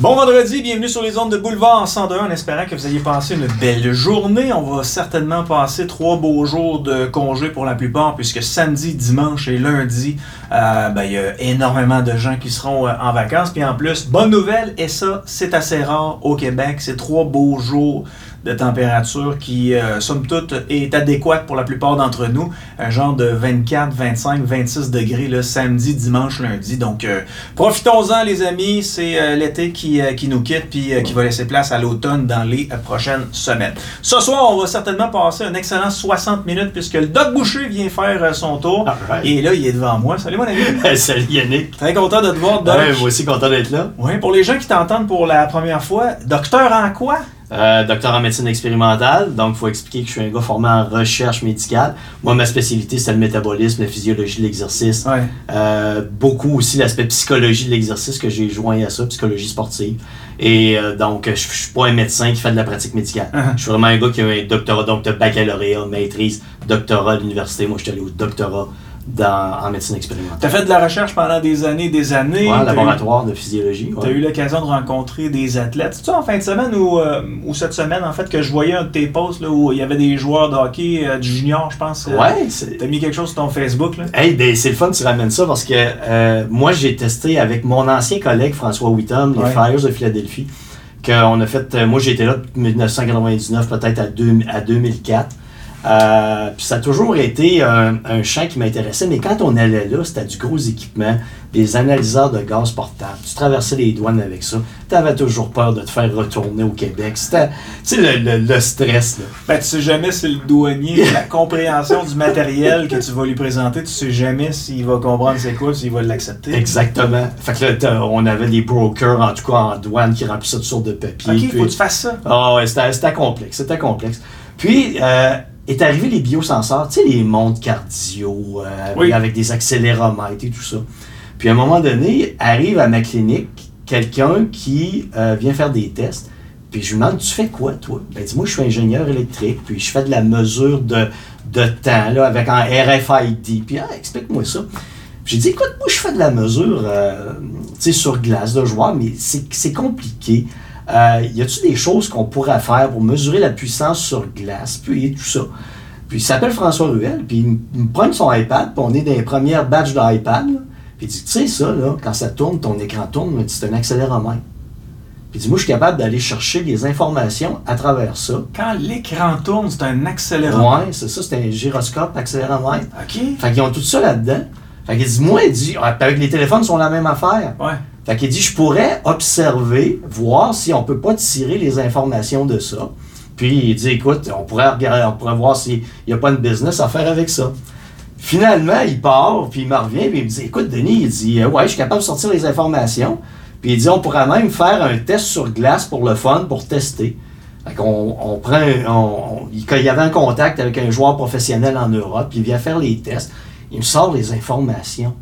Bon vendredi, bienvenue sur les ondes de Boulevard 102 en espérant que vous ayez passé une belle journée. On va certainement passer trois beaux jours de congé pour la plupart puisque samedi, dimanche et lundi, euh, ben, il y a énormément de gens qui seront euh, en vacances. Puis en plus, bonne nouvelle, et ça, c'est assez rare au Québec, c'est trois beaux jours de température qui, euh, somme toute, est adéquate pour la plupart d'entre nous. Un genre de 24, 25, 26 degrés le samedi, dimanche, lundi. Donc, euh, profitons-en, les amis. C'est euh, l'été qui, euh, qui nous quitte puis euh, qui va laisser place à l'automne dans les euh, prochaines semaines. Ce soir, on va certainement passer un excellent 60 minutes puisque le Doc Boucher vient faire son tour. Et là, il est devant moi. Salut, mon ami. Salut Yannick. Très content de te voir, Doc. Ouais, moi aussi content d'être là. Oui, pour les gens qui t'entendent pour la première fois, docteur en quoi? Euh, docteur en médecine expérimentale, donc il faut expliquer que je suis un gars formé en recherche médicale. Moi, ma spécialité, c'est le métabolisme, la physiologie de l'exercice. Ouais. Euh, beaucoup aussi l'aspect psychologie de l'exercice que j'ai joint à ça, psychologie sportive. Et euh, donc, je, je suis pas un médecin qui fait de la pratique médicale. Uh-huh. Je suis vraiment un gars qui a un doctorat, donc de baccalauréat, maîtrise, doctorat à l'université. Moi, je suis allé au doctorat dans, en médecine expérimentale. Tu as fait de la recherche pendant des années, des années. Ouais, eu- laboratoire de physiologie. Tu as eu l'occasion de rencontrer des athlètes. C'est ça en fin de semaine ou, euh, ou cette semaine, en fait, que je voyais un de tes posts là, où il y avait des joueurs de hockey euh, du junior, je pense. euh, Ouais, c'est- T'as mis quelque chose sur ton Facebook, là? Hey, ben, c'est le fun que tu ramènes ça parce que euh, moi, j'ai testé avec mon ancien collègue François Whittam, les Ouais. Flyers de Philadelphie, qu'on a fait, euh, moi j'étais là de 1999 peut-être à, à 2004. Euh, puis ça a toujours été un, un champ qui m'intéressait, mais quand on allait là, c'était du gros équipement, des analyseurs de gaz portables. Tu traversais les douanes avec ça. Tu avais toujours peur de te faire retourner au Québec. C'était, tu sais, le, le- le stress. Là. Ben, tu sais jamais si le douanier, la compréhension du matériel que tu vas lui présenter, tu sais jamais s'il va comprendre c'est quoi, s'il va l'accepter. Exactement. Fait que là, on avait des brokers, en tout cas en douane, qui remplissaient toutes sortes de papiers. Ok, faut que tu fasses ça. Ah ouais, c'était c'était complexe, c'était complexe. Puis, euh, est arrivé les biosenseurs, tu sais, les montres cardio, euh, Oui. avec des accéléromètres et tout ça. Puis, à un moment donné, arrive à ma clinique quelqu'un qui euh, vient faire des tests. Puis, je lui demande, tu fais quoi, toi? Ben, dis-moi, je suis ingénieur électrique, puis je fais de la mesure de, de temps, là, avec un RFID. Puis, ah, explique-moi ça. J'ai dit, écoute, moi, je fais de la mesure, euh, tu sais, sur glace de joueur, mais c'est c'est compliqué. Euh, y a-tu des choses qu'on pourrait faire pour mesurer la puissance sur glace, puis tout ça? Puis il s'appelle François Ruel, puis il me- prend son iPad, puis on est dans les premières batches d'iPad, puis il dit, tu sais ça, là, quand ça tourne, ton écran tourne, c'est un accéléromètre. Puis il dit, moi, je suis capable d'aller chercher des informations à travers ça. Quand l'écran tourne, c'est un accélérant. Ouais, c'est ça, c'est un gyroscope, accéléromètre. Ok. Fait qu'ils ont tout ça là-dedans. Fait qu'il dit, moi, il dit, ah, avec les téléphones, ils sont la même affaire. Ouais. Fait qu'il dit, je pourrais observer, voir si on peut pas tirer les informations de ça. Puis il dit, écoute, on pourrait regarder, on pourrait voir s'il n'y a pas de business à faire avec ça. Finalement, il part, puis il me revient, puis il me dit, écoute, Denis, il dit, euh, ouais, je suis capable de sortir les informations. Puis il dit, on pourrait même faire un test sur glace pour le fun, pour tester. Fait qu'on on prend, on, il y avait un contact avec un joueur professionnel en Europe, puis il vient faire les tests. Il me sort les informations.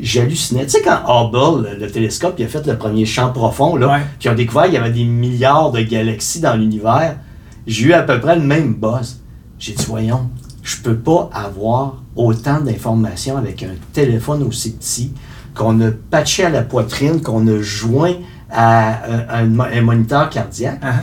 J'hallucinais. Tu sais, quand Hubble, le, le télescope, il a fait le premier champ profond, là, Ouais. puis ils ont découvert qu'il y avait des milliards de galaxies dans l'univers, j'ai eu à peu près le même buzz. J'ai dit, voyons, je peux pas avoir autant d'informations avec un téléphone aussi petit qu'on a patché à la poitrine, qu'on a joint à un, un mo- un moniteur cardiaque. Ah,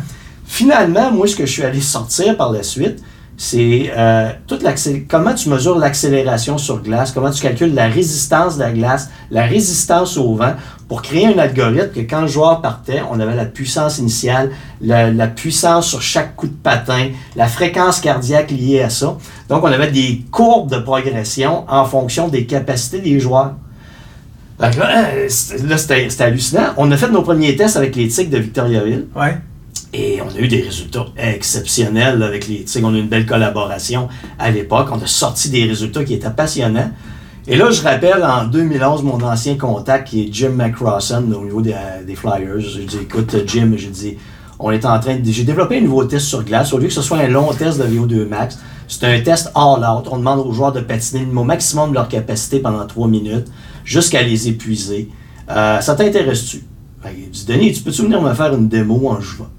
Finalement, moi, ce que je suis allé sortir par la suite, c'est euh, toute comment tu mesures l'accélération sur glace, comment tu calcules la résistance de la glace, la résistance au vent, pour créer un algorithme que quand le joueur partait, on avait la puissance initiale, la, puissance sur chaque coup de patin, la fréquence cardiaque liée à ça. Donc, on avait des courbes de progression en fonction des capacités des joueurs. Que là, euh, c'était- hallucinant. On a fait nos premiers tests avec les Tigres de Victoriaville. Ouais. Et on a eu des résultats exceptionnels avec les Tigres. On a eu une belle collaboration à l'époque. On a sorti des résultats qui étaient passionnants. Et là, je rappelle en 2011 mon ancien contact qui est Jim McCrossan au niveau des, des Flyers. J'ai dit, écoute, Jim, j'ai dit, on est en train de. J'ai développé un nouveau test sur glace. Au lieu que ce soit un long test de VO2 max, c'est un test all-out. On demande aux joueurs de patiner au maximum de leur capacité pendant 3 minutes jusqu'à les épuiser. Euh, ça t'intéresse-tu? Fait qu'il dit, Denis, tu peux-tu venir me faire une démo en juin?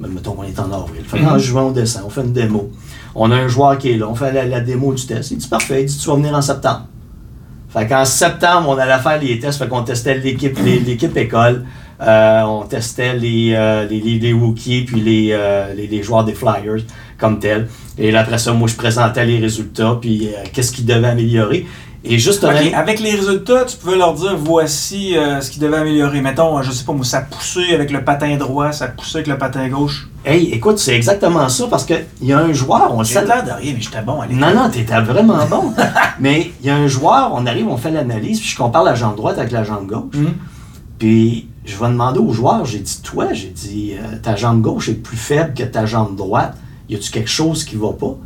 Ben, mettons, on est en avril. Fait Mhm. juin, on descend, on fait une démo. On a un joueur qui est là, on fait la, la démo du test. Il dit parfait, il dit tu vas venir en septembre. Fait qu'en septembre, on allait faire les tests, fait qu'on testait l'équipe, l'équipe école. Euh, on testait les, euh, les, les, les rookies puis les, euh, les, les joueurs des Flyers comme tels. Et là, après ça, moi, je présentais les résultats puis euh, qu'est-ce qu'ils devaient améliorer. Et juste Ok, Avec les résultats, tu pouvais leur dire voici euh, ce qu'ils devaient améliorer. Mettons, euh, je sais pas moi, ça poussait avec le patin droit, ça poussait avec le patin gauche. Hey, écoute, c'est exactement ça parce qu'il y a un joueur, on le sait. l'air de rien, mais j'étais bon à. Non, non, t'étais vraiment bon. Mais il y a un joueur, on arrive, on fait l'analyse, puis je compare la jambe droite avec la jambe gauche. Hum. Puis je vais demander au joueur, j'ai dit, toi, j'ai dit, euh, ta jambe gauche est plus faible que ta jambe droite. Y a-tu quelque chose qui va pas?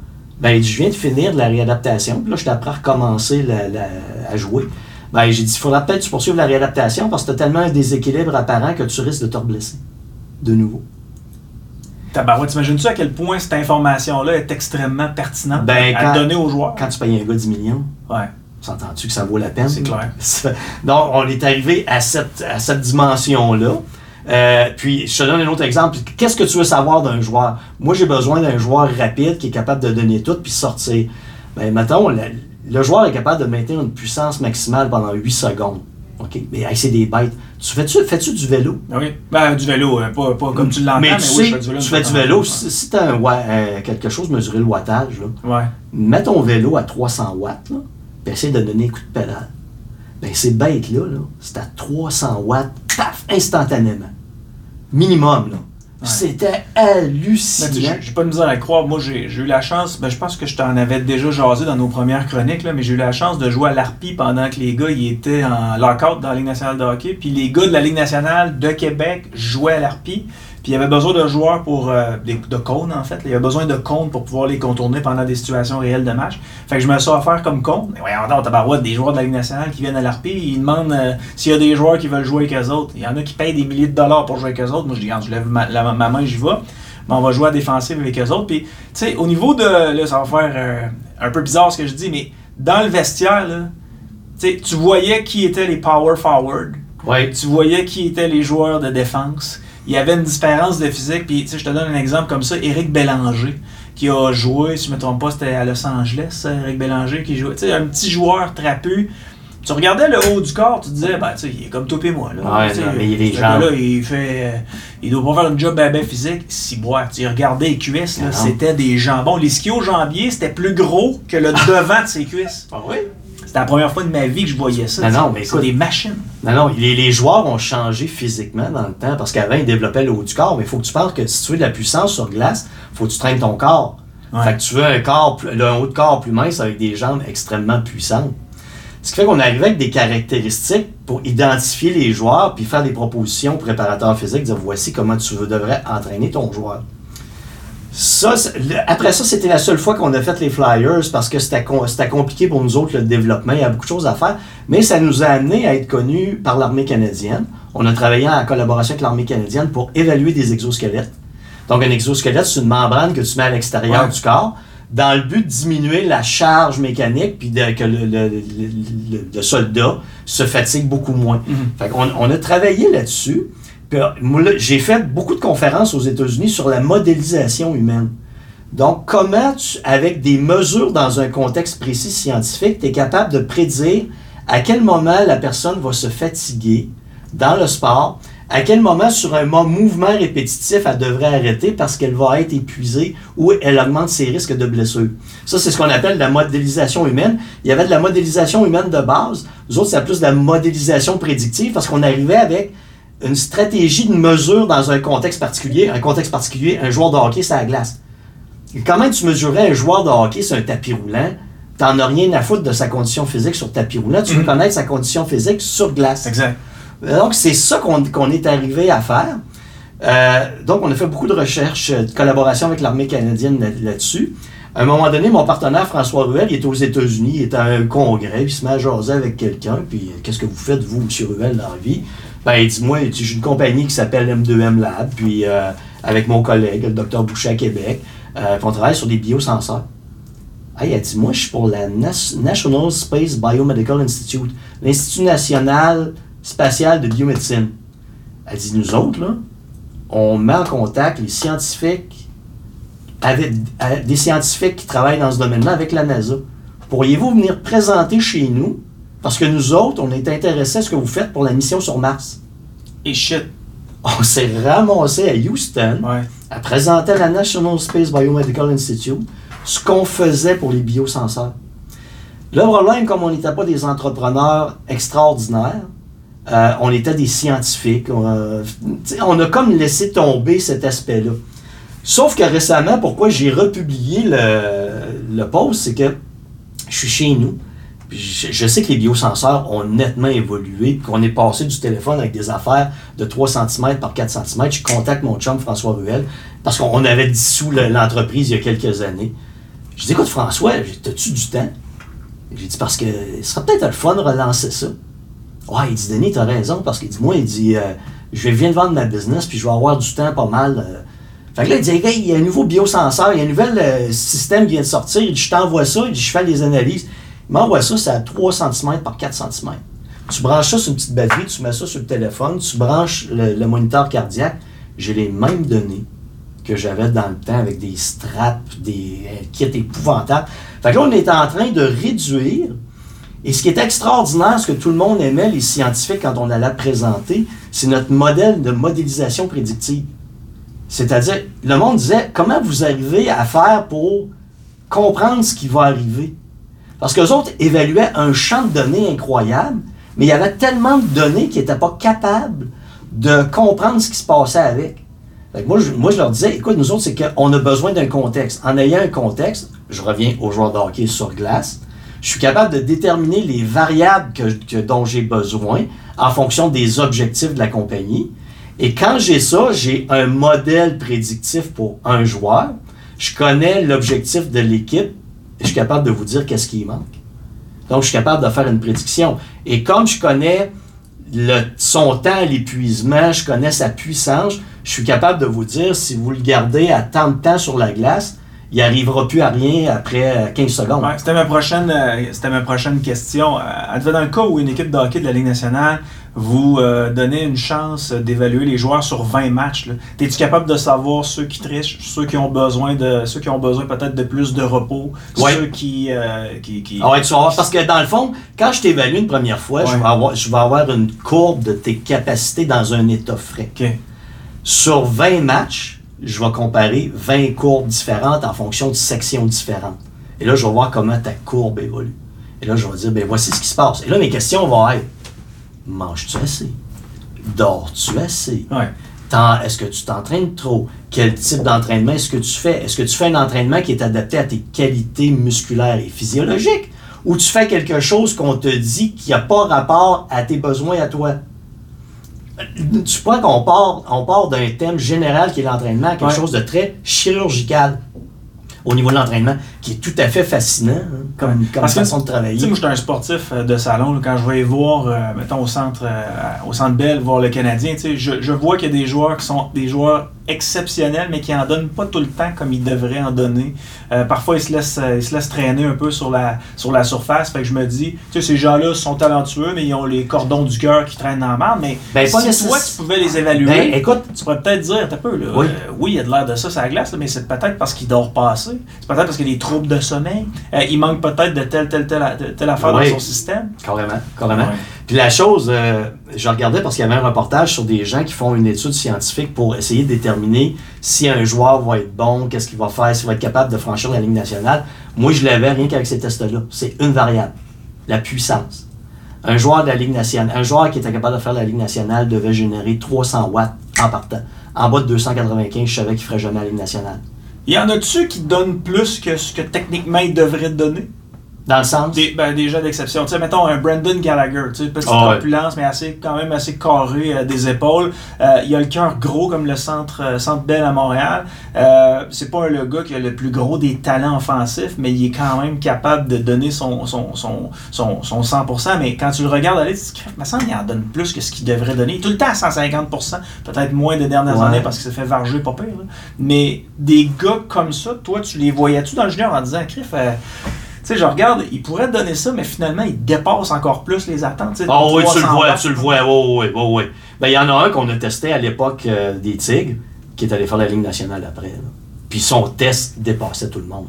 Ben, je viens de finir de la réadaptation, puis là, je t'apprends à recommencer la- la- à jouer. Ben, j'ai dit, il faudra peut-être que tu poursuives la réadaptation parce que tu as tellement un déséquilibre apparent que tu risques de te reblesser. De nouveau. Tabarouette, t'imagines-tu à quel point cette information-là est extrêmement pertinente Ben, à quand- donner aux joueurs? Quand tu payes un gars 10 millions, Ouais. s'entends-tu que ça vaut la peine? C'est clair. Donc, on est arrivé à cette, à cette dimension-là. Euh, puis, je te donne un autre exemple. Qu'est-ce que tu veux savoir d'un joueur? Moi, j'ai besoin d'un joueur rapide qui est capable de donner tout puis sortir. Ben, mettons, le, le joueur est capable de maintenir une puissance maximale pendant 8 secondes. OK? Mais hey, c'est des bêtes. Tu fais-tu fais-tu du vélo? Oui. Ben, du vélo, euh, pas, pas comme tu l'entends, mais, mais tu oui, sais, je fais du vélo. tu fais du vélo. Si, si tu as un, euh, quelque chose mesurer le wattage, là, Ouais. mets ton vélo à 300 watts, là, puis essaie de donner un coup de pédale. Ben, ces bêtes-là, là, c'est à 300 watts, paf, instantanément. Minimum, là. Ouais. C'était hallucinant. j'ai- pas de misère à croire. Moi, j'ai j'ai eu la chance, ben, je pense que je t'en avais déjà jasé dans nos premières chroniques, là, mais j'ai eu la chance de jouer à l'Arpi pendant que les gars ils étaient en lockout dans la Ligue nationale de hockey. Puis les gars de la Ligue nationale de Québec jouaient à l'Arpi. Puis il y avait besoin de joueurs pour. euh, des- de cônes, en fait. là. Il y avait besoin de cônes pour pouvoir les contourner pendant des situations réelles de match. Fait que je me suis offert comme cône. Mais voyons donc, tabarouette, des joueurs de la Ligue nationale qui viennent à l'Arpi, ils demandent euh, s'il y a des joueurs qui veulent jouer avec eux autres. Il y en a qui payent des milliers de dollars pour jouer avec eux autres. Moi, je dis, je lève ma, la- ma main, j'y vais. Mais on va jouer à défensive avec eux autres. Puis, tu sais, au niveau de. Là, ça va faire euh, un peu bizarre ce que je dis, mais dans le vestiaire, là, tu voyais qui étaient les power forward. Ouais. Tu voyais qui étaient les joueurs de défense. Il y avait une différence de physique. Puis, tu sais, je te donne un exemple comme ça. Éric Bélanger, qui a joué, si je me trompe pas, c'était à Los Angeles, ça, Éric Bélanger, qui jouait. Tu sais, un petit joueur trapu. Tu regardais le haut du corps, tu te disais, ben, tu sais, il est comme toi et moi. Là. Ouais, non, mais il est ce jambes. gars-là, il fait. euh, il doit pas faire une job ben, ben physique. Si, bois, tu regardais les cuisses, là, Non. c'était des jambons. Les skis jambiers, c'était plus gros que le devant de ses cuisses. Ah oui? C'était la première fois de ma vie que je voyais ça. Non, non, mais c'est écoute- des machines. Non, non, les, les joueurs ont changé physiquement dans le temps parce qu'avant, ils développaient le haut du corps. Mais il faut que tu penses que si tu veux de la puissance sur glace, il faut que tu traînes ton corps. Ouais. Fait que tu veux un corps, le haut de corps plus mince avec des jambes extrêmement puissantes. Ce qui fait qu'on arrivait avec des caractéristiques pour identifier les joueurs puis faire des propositions aux préparateurs physiques, dire voici comment tu devrais entraîner ton joueur. Ça, le- après ça, c'était la seule fois qu'on a fait les Flyers parce que c'était com- c'était compliqué pour nous autres le développement. Il y a beaucoup de choses à faire. Mais ça nous a amené à être connus par l'armée canadienne. On a travaillé en collaboration avec l'armée canadienne pour évaluer des exosquelettes. Donc, un exosquelette, c'est une membrane que tu mets à l'extérieur Ouais. du corps dans le but de diminuer la charge mécanique puis de- que le, le- le- le- le soldat se fatigue beaucoup moins. Mhm. Fait qu'on on a travaillé là-dessus. J'ai fait beaucoup de conférences aux États-Unis sur la modélisation humaine. Donc, comment, tu, avec des mesures dans un contexte précis scientifique, tu es capable de prédire à quel moment la personne va se fatiguer dans le sport, à quel moment, sur un mo- mouvement répétitif, elle devrait arrêter parce qu'elle va être épuisée ou elle augmente ses risques de blessure. Ça, c'est ce qu'on appelle la modélisation humaine. Il y avait de la modélisation humaine de base. Nous autres, c'est plus de la modélisation prédictive parce qu'on arrivait avec une stratégie de mesure dans un contexte particulier. Un contexte particulier, un joueur de hockey, c'est à la glace. Comment tu mesurais un joueur de hockey sur un tapis roulant? T'en as rien à foutre de sa condition physique sur tapis roulant. Tu veux Mhm. connaître sa condition physique sur glace. Exact. Donc, c'est ça qu'on est arrivé à faire. Euh, donc, on a fait beaucoup de recherches, euh, de collaboration avec l'armée canadienne là- là-dessus. À un moment donné, mon partenaire François Ruel, il est aux États-Unis, il est à un congrès, puis il se met à jaser avec quelqu'un, puis euh, qu'est-ce que vous faites, vous, M. Ruel, dans la vie? Ben, il dit, moi, j'ai une compagnie qui s'appelle M2M Lab, puis euh, avec mon collègue, le docteur Boucher à Québec, euh, on travaille sur des biosenseurs. Ah, il a dit, moi, je suis pour la National Space Biomedical Institute, l'Institut national spatial de biomédecine. Elle dit, nous autres, là, on met en contact les scientifiques, avec, avec des scientifiques qui travaillent dans ce domaine-là avec la NASA. Pourriez-vous venir présenter chez nous? Parce que nous autres, on est intéressés à ce que vous faites pour la mission sur Mars. Et shit. On s'est ramassé à Houston Ouais. à présenter à la National Space Biomedical Institute ce qu'on faisait pour les biosenseurs. Le problème, comme on n'était pas des entrepreneurs extraordinaires, euh, on était des scientifiques. euh, on a comme laissé tomber cet aspect-là. Sauf que récemment, pourquoi j'ai republié le, le post, c'est que je suis chez nous. Puis Je, je sais que les biosenseurs ont nettement évolué, qu'on est passé du téléphone avec des affaires de 3 cm par 4 cm. Je contacte mon chum François Ruel, parce qu'on avait dissous le- l'entreprise il y a quelques années. Je dis, écoute François, as-tu du temps? J'ai dit, parce que ce serait peut-être le fun de relancer ça. Ouais, il dit, Denis, t'as raison, parce qu'il dit, moi, il dit, euh, je viens de vendre ma business, puis je vais avoir du temps pas mal. euh. Fait que là, il dit, Hey, il y a un nouveau biosenseur, il y a un nouvel euh, système qui vient de sortir. Il dit, je t'envoie ça, je fais les analyses. M'envoie ça, c'est à 3 cm par 4 cm. Tu branches ça sur une petite batterie, tu mets ça sur le téléphone, tu branches le, le moniteur cardiaque. J'ai les mêmes données que j'avais dans le temps avec des straps, des euh, kits épouvantables. Fait que là, on est en train de réduire. Et ce qui est extraordinaire, ce que tout le monde aimait, les scientifiques, quand on allait présenter, c'est notre modèle de modélisation prédictive. C'est-à-dire, le monde disait, comment vous arrivez à faire pour comprendre ce qui va arriver? Parce qu'eux autres évaluaient un champ de données incroyable, mais il y avait tellement de données qu'ils n'étaient pas capables de comprendre ce qui se passait avec. Moi, je, moi, je leur disais, écoute, nous autres, c'est qu'on a besoin d'un contexte. En ayant un contexte, je reviens aux joueurs de hockey sur glace, je suis capable de déterminer les variables dont j'ai besoin en fonction des objectifs de la compagnie. Et quand j'ai ça, j'ai un modèle prédictif pour un joueur. Je connais l'objectif de l'équipe. Je suis capable de vous dire qu'est-ce qui manque. Donc, je suis capable de faire une prédiction. Et comme je connais son temps à l'épuisement, je connais sa puissance, je suis capable de vous dire si vous le gardez à tant de temps sur la glace, il n'arrivera plus à rien après euh, 15 secondes. Ouais, c'était ma prochaine, euh, c'était ma prochaine question. Euh, dans le cas où une équipe de hockey de la Ligue nationale vous euh, donnait une chance d'évaluer les joueurs sur 20 matchs, es-tu capable de savoir ceux qui trichent, ceux qui ont besoin de, ceux qui ont besoin peut-être de plus de repos, Ouais. ceux qui, euh, qui, qui- Ah ouais, tu vas voir, parce que dans le fond, quand je t'évalue une première fois, je, vais avoir, je vais avoir une courbe de tes capacités dans un état frais. Sur 20 matchs, je vais comparer 20 courbes différentes en fonction de sections différentes. Et là, je vais voir comment ta courbe évolue. Et là, je vais dire, ben voici ce qui se passe. Et là, mes questions vont être, manges-tu assez? Dors-tu assez? Ouais. Est-ce que tu t'entraînes trop? Quel type d'entraînement est-ce que tu fais? Est-ce que tu fais un entraînement qui est adapté à tes qualités musculaires et physiologiques? Ou tu fais quelque chose qu'on te dit qui n'a pas rapport à tes besoins à toi? Tu crois qu'on part, on part d'un thème général qui est l'entraînement à quelque Ouais. chose de très chirurgical au niveau de l'entraînement, qui est tout à fait fascinant hein, comme, comme Parce que, façon de travailler. moi, je suis un sportif euh, de salon. là, quand je vais voir, euh, mettons, au centre, euh, au centre Bell, voir le Canadien, je, je vois qu'il y a des joueurs qui sont des joueurs exceptionnels, mais qui en donnent pas tout le temps comme ils devraient en donner. Euh, parfois, ils se, laissent, euh, ils se laissent traîner un peu sur la, sur la surface. Fait que je me dis, tu sais, ces gens-là sont talentueux, mais ils ont les cordons du cœur qui traînent dans la. Mais Ben, si toi, tu pouvais les évaluer, Ben, écoute, tu pourrais peut-être dire, t'as peu, là. Oui. euh, oui, il y a de l'air de ça sur la glace, là, mais c'est peut-être parce qu'il dort pas assez. C'est peut-être parce qu'il y a des troubles de sommeil. Euh, il manque peut-être de telle, telle, telle, telle, telle affaire Oui. dans son système. Carrément, carrément. Ouais. Puis la chose, euh, je regardais parce qu'il y avait un reportage sur des gens qui font une étude scientifique pour essayer de déterminer si un joueur va être bon, qu'est-ce qu'il va faire, s'il va être capable de franchir la ligne nationale. Moi, je l'avais rien qu'avec ces tests-là. C'est une variable, la puissance. Un joueur de la Ligue nationale, un joueur qui était capable de faire la Ligue nationale devait générer 300 watts en partant. En bas de 295, je savais qu'il ferait jamais la Ligue nationale. Il y en a-tu qui donnent plus que ce que techniquement ils devraient donner? Dans le sens? Des, ben, des gens d'exception. Tu sais, mettons un Brandon Gallagher, tu sais, petite ouais. corpulence, mais assez, quand même assez carré euh, des épaules. Euh, il a le cœur gros comme le centre, euh, centre Bell à Montréal. Euh, c'est pas le gars qui a le plus gros des talents offensifs, mais il est quand même capable de donner son, son, son, son, son 100%. Mais quand tu le regardes aller, tu te dis, Crème, me semble qu'il en donne plus que ce qu'il devrait donner. Il Tout le temps à 150%, peut-être moins des dernières Ouais. années parce qu'il s'est fait varger pas pire. là. Mais des gars comme ça, toi, tu les voyais-tu dans le junior en disant, Criff, euh, sais, je regarde, il pourrait te donner ça, mais finalement, il dépasse encore plus les attentes. tu sais, Ah oui, tu le 300 vois, tu le vois, oui, oui, oui, oui. Ben, il y en a un qu'on a testé à l'époque euh, des Tigres, qui est allé faire la Ligue nationale après. là. Puis son test dépassait tout le monde.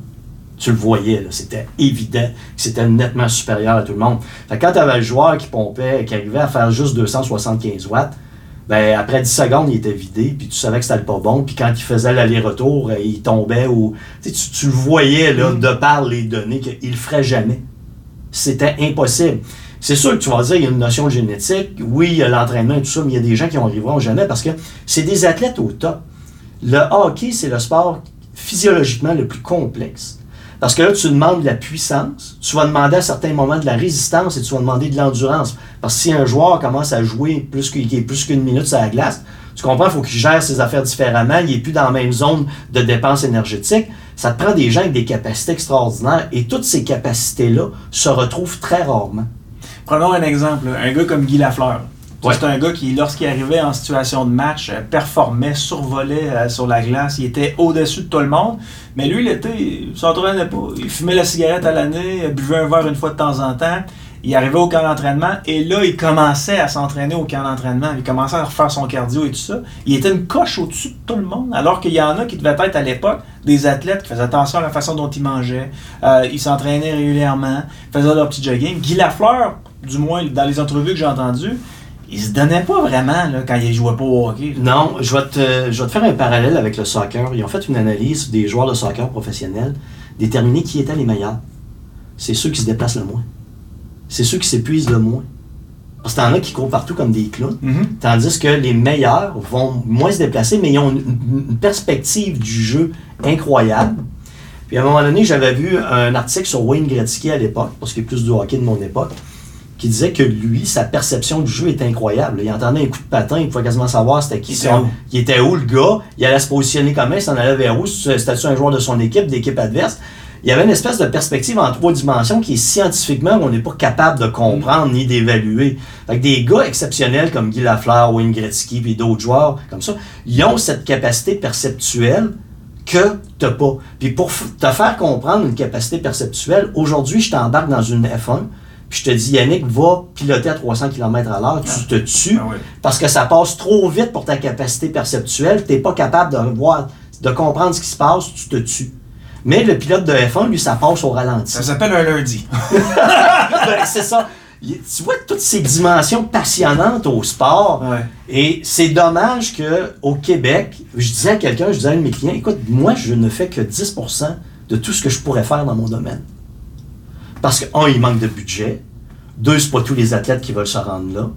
Tu le voyais, c'était évident que c'était nettement supérieur à tout le monde. Fait que quand tu avais le joueur qui pompait, qui arrivait à faire juste 275 watts, ben, après 10 secondes, il était vidé, puis tu savais que c'était pas bon. Puis quand il faisait l'aller-retour, euh, il tombait ou. Tu, tu, le voyais, là, Mm. de par les données, qu'il le ferait jamais. C'était impossible. C'est sûr que tu vas dire, il y a une notion de génétique. Oui, il y a l'entraînement et tout ça, mais il y a des gens qui n'y arriveront jamais parce que c'est des athlètes au top. Le hockey, c'est le sport physiologiquement le plus complexe. Parce que là, tu demandes de la puissance, tu vas demander à certains moments de la résistance et tu vas demander de l'endurance. Parce que si un joueur commence à jouer plus qu'il est plus qu'une minute sur la glace, tu comprends, il faut qu'il gère ses affaires différemment, il n'est plus dans la même zone de dépenses énergétiques. Ça te prend des gens avec des capacités extraordinaires et toutes ces capacités-là se retrouvent très rarement. Prenons un exemple, un gars comme Guy Lafleur. Ouais. C'est un gars qui, lorsqu'il arrivait en situation de match, euh, performait, survolait euh, sur la glace. Il était au-dessus de tout le monde. Mais lui, il était, il s'entraînait pas. Il fumait la cigarette à l'année, buvait un verre une fois de temps en temps. Il arrivait au camp d'entraînement et là, il commençait à s'entraîner au camp d'entraînement. Il commençait à refaire son cardio et tout ça. Il était une coche au-dessus de tout le monde. Alors qu'il y en a qui devaient être à l'époque des athlètes qui faisaient attention à la façon dont ils mangeaient. Euh, ils s'entraînaient régulièrement, faisaient leur petit jogging. Guy Lafleur, du moins dans les entrevues que j'ai entendues, il se donnait pas vraiment là, quand il jouait pas au hockey. là. Non, je vais, te, je vais te faire un parallèle avec le soccer. Ils ont fait une analyse des joueurs de soccer professionnels, déterminer qui étaient les meilleurs. C'est ceux qui se déplacent le moins. C'est ceux qui s'épuisent le moins. Parce que t'en as qui courent partout comme des clowns. Mhm. Tandis que les meilleurs vont moins se déplacer, mais ils ont une, une perspective du jeu incroyable. Puis à un moment donné, j'avais vu un article sur Wayne Gretzky à l'époque, parce qu'il est plus du hockey de mon époque, qui disait que lui, sa perception du jeu est incroyable. Il entendait un coup de patin, il pouvait quasiment savoir c'était qui. Il était son- il était où le gars, il allait se positionner comment, il s'en allait vers où, c'était-tu un joueur de son équipe, d'équipe adverse. Il y avait une espèce de perspective en trois dimensions qui est scientifiquement, on n'est pas capable de comprendre ni d'évaluer. Fait que des gars exceptionnels comme Guy Lafleur, Wayne Gretzky puis d'autres joueurs comme ça, ils ont cette capacité perceptuelle que t'as pas. Puis pour te faire comprendre une capacité perceptuelle, aujourd'hui, je t'embarque dans une F1, puis je te dis, Yannick, va piloter à 300 km à l'heure, tu te tues, Ah ouais. parce que ça passe trop vite pour ta capacité perceptuelle, tu n'es pas capable de voir, de comprendre ce qui se passe, tu te tues. Mais le pilote de F1, lui, ça passe au ralenti. Ça s'appelle un lundi. Ben, c'est ça. Tu vois toutes ces dimensions passionnantes au sport. Ouais. Et c'est dommage que au Québec, je disais à quelqu'un, je disais à un de mes clients, écoute, moi, je ne fais que 10% de tout ce que je pourrais faire dans mon domaine. Parce que, un, il manque de budget. Deux, c'est pas tous les athlètes qui veulent se rendre là.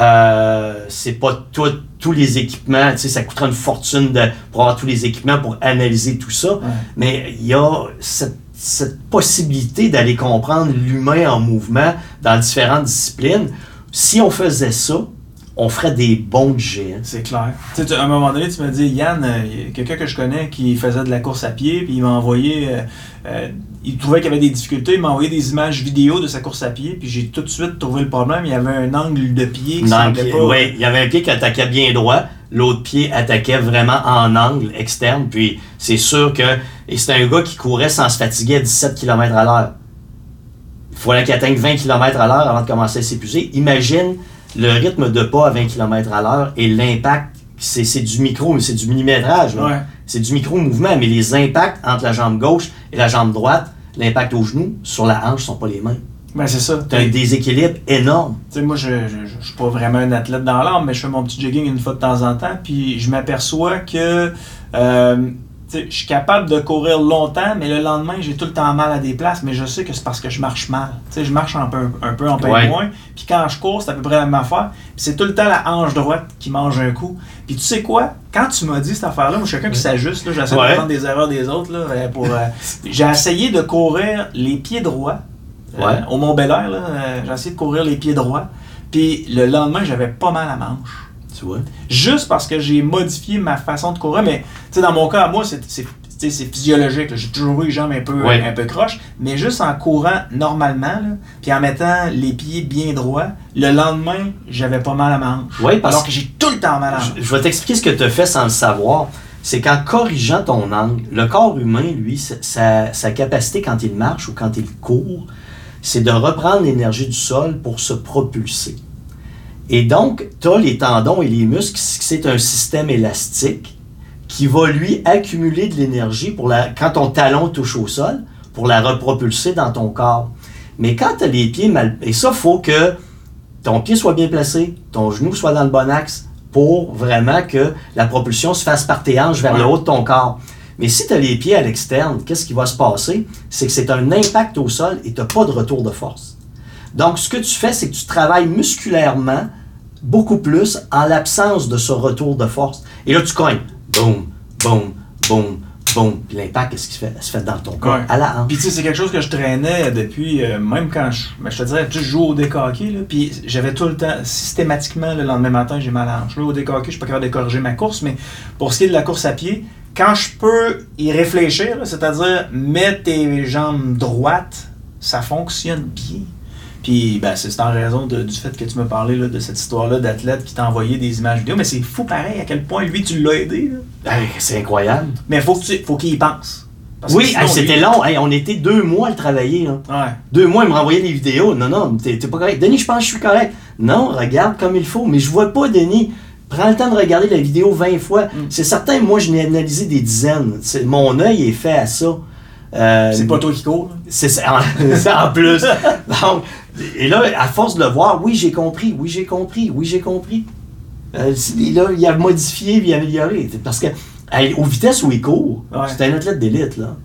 Euh, c'est pas tout- tous les équipements, tu sais, ça coûterait une fortune de, pour avoir tous les équipements pour analyser tout ça. Ouais. Mais il y a cette, cette possibilité d'aller comprendre l'humain en mouvement dans différentes disciplines. Si on faisait ça, on ferait des bons GN. C'est clair. Tu sais, à un moment donné, tu m'as dit, Yann, euh, quelqu'un que je connais qui faisait de la course à pied, puis il m'a envoyé, euh, euh, il trouvait qu'il y avait des difficultés, il m'a envoyé des images vidéo de sa course à pied, puis j'ai tout de suite trouvé le problème. Il y avait un angle de pied qui Non, pas. ouais, il y avait un pied qui attaquait bien droit, l'autre pied attaquait vraiment en angle externe. Puis c'est sûr que. Et c'était un gars qui courait sans se fatiguer à 17 km à l'heure. Il fallait qu'il atteigne 20 km à l'heure avant de commencer à s'épuiser. Imagine le rythme de pas à 20 km à l'heure et l'impact. C'est c'est du micro, c'est du millimétrage. Ouais. C'est du micro-mouvement, mais les impacts entre la jambe gauche et la jambe droite, l'impact au genou, sur la hanche, sont pas les mêmes. Ben, c'est ça. Tu as un déséquilibre énorme. Tu sais, moi, je, je, je, je suis pas vraiment un athlète dans l'âme, mais je fais mon petit jogging une fois de temps en temps, puis je m'aperçois que euh, je suis capable de courir longtemps, mais le lendemain, j'ai tout le temps mal à des places, mais je sais que c'est parce que je marche mal. Je marche un peu, un peu en Ouais. moins, puis quand je cours, c'est à peu près la même affaire, puis c'est tout le temps la hanche droite qui mange un coup. Puis tu sais quoi? Quand tu m'as dit cette affaire-là, moi, je suis quelqu'un qui s'ajuste, j'essaie Ouais. de prendre des erreurs des autres, là, euh, pour... euh, j'ai essayé de courir les pieds droits, euh, Ouais. au Mont Bel Air, là, euh, j'ai essayé de courir les pieds droits. Puis le lendemain, j'avais pas mal à manche. Tu vois? Juste parce que j'ai modifié ma façon de courir. Mais tu sais, dans mon cas, moi, c'est physiologique. J'ai toujours eu les jambes un peu, Ouais. un peu croches. Mais juste en courant normalement, puis en mettant les pieds bien droits, le lendemain, j'avais pas mal à manche. Ouais, parce Alors que j'ai tout le temps mal à manche. Je, je vais t'expliquer ce que tu as fait sans le savoir. C'est qu'en corrigeant ton angle, le corps humain, lui, sa capacité quand il marche ou quand il court, c'est de reprendre l'énergie du sol pour se propulser. Et donc, tu as les tendons et les muscles, c'est un système élastique qui va lui accumuler de l'énergie pour la, quand ton talon touche au sol, pour la repropulser dans ton corps. Mais quand tu as les pieds mal... Et ça, faut que ton pied soit bien placé, ton genou soit dans le bon axe, pour vraiment que la propulsion se fasse par tes hanches vers le haut de ton corps. Mais si tu as les pieds à l'externe, qu'est-ce qui va se passer? C'est que c'est un impact au sol et tu n'as pas de retour de force. Donc, ce que tu fais, c'est que tu travailles musculairement beaucoup plus en l'absence de ce retour de force. Et là, tu cognes. Boum, boum, boum, boum. Puis l'impact, qu'est-ce qui se fait? Ça se fait dans ton corps, Ouais. à la hanche. Puis tu sais, c'est quelque chose que je traînais depuis, euh, même quand je, ben, je te dirais, tu sais, je joue au décaqué, là, puis j'avais tout le temps, systématiquement, le lendemain matin, j'ai mal à la hanche. Là, au décaqué, je suis pas capable de corriger ma course, mais pour ce qui est de la course à pied, quand je peux y réfléchir, c'est-à-dire mettre tes jambes droites, ça fonctionne bien. Puis ben, c'est en raison de- du fait que tu me parlais là, de cette histoire-là d'athlète qui t'a envoyé des images vidéo, mais c'est fou pareil à quel point lui tu l'as aidé. Hey, c'est incroyable. Mais faut que tu, faut qu'il y pense. Parce Oui, hey, c'était lui- long. Hey, on était deux mois à le travailler. Là. Ouais. Deux mois, il me renvoyait des vidéos. Non, non, t'es pas correct. Denis, je pense que je suis correct. Non, regarde comme il faut. Mais je vois pas, Denis. Prends le temps de regarder la vidéo 20 fois. Mm. C'est certain, moi, je n'ai analysé des dizaines. Mon œil est fait à ça. Euh, C'est pas toi qui cours. C'est ça, en, c'est en plus. Donc, et là, à force de le voir, oui, j'ai compris, oui, j'ai compris, oui, j'ai compris. Euh, et là, il a modifié, il a amélioré. Parce que, hey, aux vitesses où il court, Ouais. c'est un athlète d'élite, là.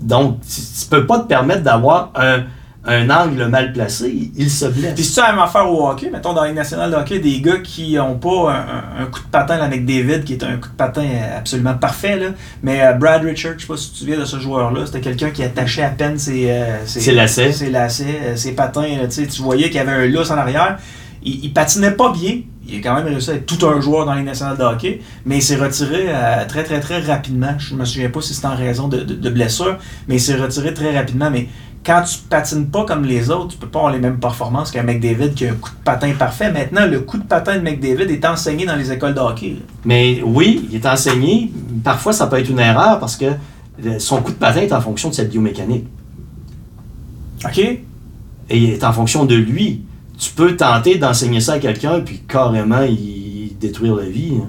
Donc, tu, tu peux pas te permettre d'avoir un, un angle mal placé, il se Puis blesse. tu as la même affaire au hockey, mettons dans les nationales de hockey, des gars qui ont pas un, coup de patin avec David, qui est un coup de patin euh, absolument parfait, là. mais euh, Brad Richards, je sais pas si tu te souviens de ce joueur-là, c'était quelqu'un qui attachait à peine ses, euh, Ses lacets. ses, lacets, ses patins, tu sais, tu voyais qu'il y avait un lousse en arrière. Il, il patinait pas bien. Il a quand même réussi à être tout un joueur dans les nationales de hockey, mais il s'est retiré euh, très très très rapidement. Je me souviens pas si c'était en raison de, de, de blessure, mais il s'est retiré très rapidement. Mais quand tu patines pas comme les autres, tu peux pas avoir les mêmes performances qu'un McDavid qui a un coup de patin parfait. Maintenant, le coup de patin de McDavid est enseigné dans les écoles de hockey. là. Mais oui, il est enseigné. Parfois, ça peut être une erreur parce que euh, son coup de patin est en fonction de cette biomécanique. OK? et il est en fonction de lui. Tu peux tenter d'enseigner ça à quelqu'un, puis carrément y détruire la vie. hein.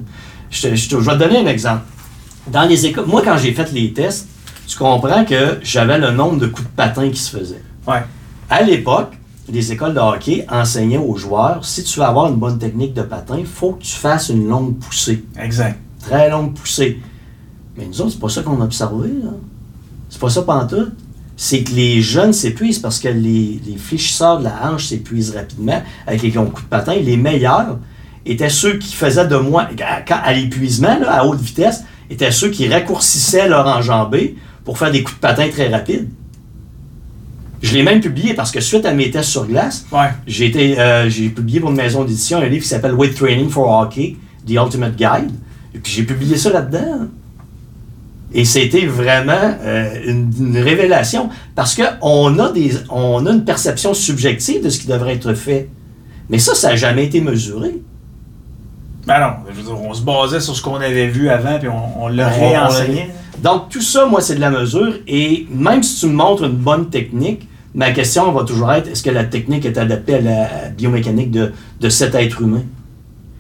Je, te- je te- je vais te donner un exemple. Dans les écoles, moi, quand j'ai fait les tests, tu comprends que j'avais le nombre de coups de patin qui se faisaient. Ouais. À l'époque, les écoles de hockey enseignaient aux joueurs, si tu veux avoir une bonne technique de patin, il faut que tu fasses une longue poussée. Exact. Très longue poussée. Mais nous autres, c'est pas ça qu'on a observé. Là. C'est pas ça pantoute. C'est que les jeunes s'épuisent parce que les, les fléchisseurs de la hanche s'épuisent rapidement avec les longs coups de patin. Les meilleurs étaient ceux qui faisaient de moins, à, l'épuisement, à haute vitesse, étaient ceux qui raccourcissaient leur enjambée pour faire des coups de patin très rapides. Je l'ai même publié parce que suite à mes tests sur glace, Ouais. j'ai été, euh, j'ai publié pour une maison d'édition un livre qui s'appelle Weight Training for Hockey, The Ultimate Guide. Et puis j'ai publié ça là-dedans. Et c'était vraiment euh, une, une révélation parce qu'on a, des, on a une perception subjective de ce qui devrait être fait. Mais ça, ça n'a jamais été mesuré. Ben non, je veux dire, on se basait sur ce qu'on avait vu avant, puis on, on le On- on réenseignait. Donc, tout ça, moi, c'est de la mesure. Et même si tu me montres une bonne technique, ma question va toujours être est-ce que la technique est adaptée à la biomécanique de, de cet être humain?